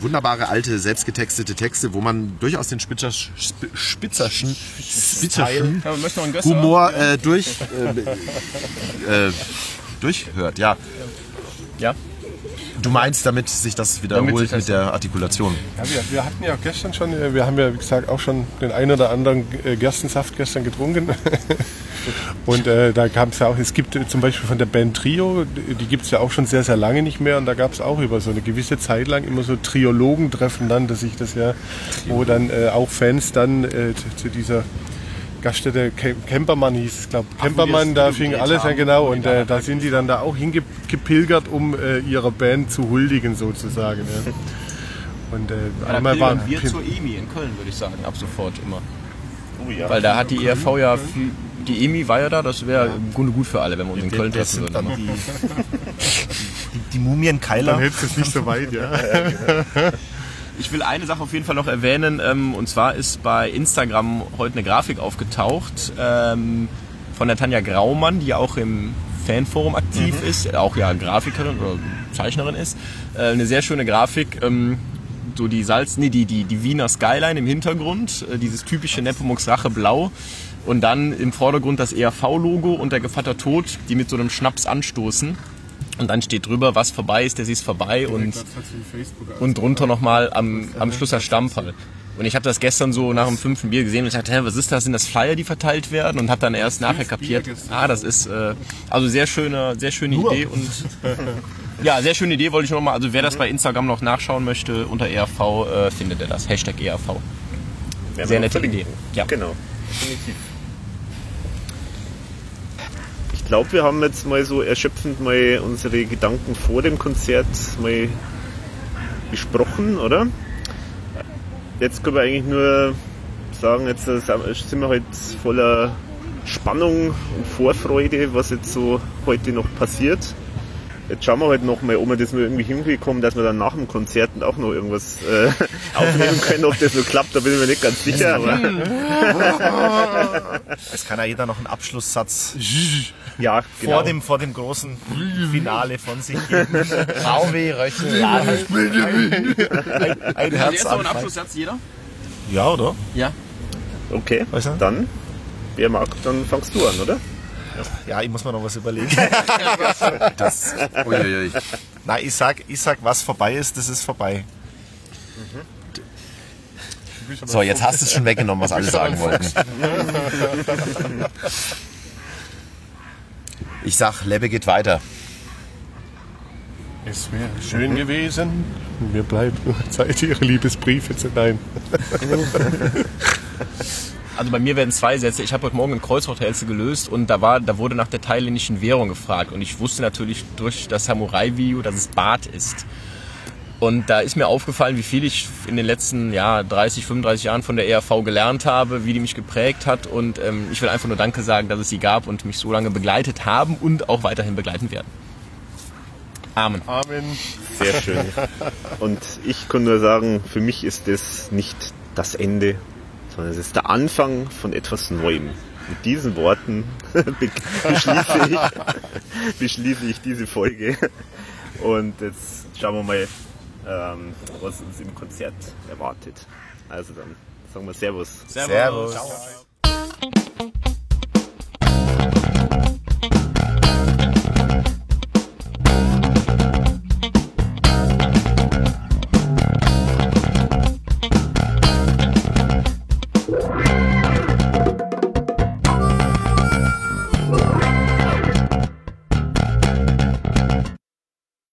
wunderbare alte, selbstgetextete Texte, wo man durchaus den Spitzer, Sp- Spitzerschen, Spitzerschen Ja. Humor äh, durch, äh, äh, durchhört. Ja, Ja. Du meinst, damit sich das wiederholt sich das- mit der Artikulation. Ja, wir, wir hatten ja gestern schon, äh, wir haben ja wie gesagt auch schon den einen oder anderen äh, Gerstensaft gestern getrunken. Und äh, da gab es ja auch, es gibt äh, zum Beispiel von der Band Trio, die, gibt es ja auch schon sehr, sehr lange nicht mehr. Und da gab es auch über so eine gewisse Zeit lang immer so Triologen-Treffen nannte sich das ja, wo dann äh, auch Fans dann äh, zu, dieser Gaststätte Kem- Campermann hieß es, glaube Campermann, da fing alles an, genau. Und äh, da sind die dann da auch hingepilgert, um äh, ihrer Band zu huldigen sozusagen. Ja. Und äh, Da einmal waren wir zur EMI in Köln, würde ich sagen, ab sofort immer. Oh ja. Weil da hat die ERV ja, viel, die EMI war ja da, das wäre im Grunde gut für alle, wenn wir uns in Köln treffen würden. dann die, die, die Mumienkeiler. dann hältst du es nicht so weit, ja. Ich will eine Sache auf jeden Fall noch erwähnen, ähm, und zwar ist bei Instagram heute eine Grafik aufgetaucht ähm, von der Tanja Graumann, die ja auch im Fanforum aktiv ist, auch ja Grafikerin oder Zeichnerin ist. Äh, eine sehr schöne Grafik, ähm, so die Salz, nee, die, die, die Wiener Skyline im Hintergrund, äh, dieses typische Nepomuk's Rache Blau. Und dann im Vordergrund das ERV-Logo und der Gevatter Tod, die mit so einem Schnaps anstoßen. Und dann steht drüber, was vorbei ist, der ist vorbei. Und und drunter nochmal am, am Schluss der Stamperl. Und ich habe das gestern so nach dem fünften Bier gesehen und ich dachte, hä, was ist das? Sind das Flyer, die verteilt werden? Und habe dann erst nachher kapiert, ah, das ist äh, also sehr schöne, sehr schöne Idee und ja, sehr schöne Idee wollte ich nochmal. Also wer das bei Instagram noch nachschauen möchte, unter ERV äh, findet er das. Hashtag ERV. Sehr wir nette. Idee. Ja. Genau, definitiv. Ich glaube, wir haben jetzt mal so erschöpfend mal unsere Gedanken vor dem Konzert mal besprochen, oder? Jetzt können wir eigentlich nur sagen, jetzt äh, sind wir halt voller Spannung und Vorfreude, was jetzt so heute noch passiert. Jetzt schauen wir halt noch mal, ob wir das nur irgendwie hinbekommen, dass wir dann nach dem Konzert auch noch irgendwas äh, aufnehmen können. Ob das so klappt, da bin ich mir nicht ganz sicher. Aber Es kann ja jeder noch einen Abschlusssatz ja, genau. vor, dem, vor dem großen Finale von sich geben. VW Röchel. Ein Herzanfall. Abschlusssatz jeder? Ja, oder? Ja. Okay, du? dann, wer mag, dann fangst du an, oder? Ja, ich muss mir noch was überlegen. Das, uiuiui. Nein, ich sag, ich sag, was vorbei ist, das ist vorbei. So, jetzt hast du es schon weggenommen, was alle sagen wollten. Ich sag, Lebbe geht weiter. Es wäre schön gewesen. Mir bleibt nur Zeit, Ihre Liebesbriefe zu nein. Also bei mir werden zwei Sätze. Ich habe heute Morgen ein Kreuzworträtsel gelöst und da, war, da wurde nach der thailändischen Währung gefragt. Und ich wusste natürlich durch das Samurai-Video, dass es Baht ist. Und da ist mir aufgefallen, wie viel ich in den letzten ja, 30, 35 Jahren von der ERV gelernt habe, wie die mich geprägt hat. Und ähm, ich will einfach nur Danke sagen, dass es sie gab und mich so lange begleitet haben und auch weiterhin begleiten werden. Amen. Amen. Sehr schön. Und ich kann nur sagen, für mich ist das nicht das Ende, sondern es ist der Anfang von etwas Neuem. Mit diesen Worten beschließe ich, beschließe ich diese Folge. Und jetzt schauen wir mal, ähm, was uns im Konzert erwartet. Also dann sagen wir Servus. Servus. Servus.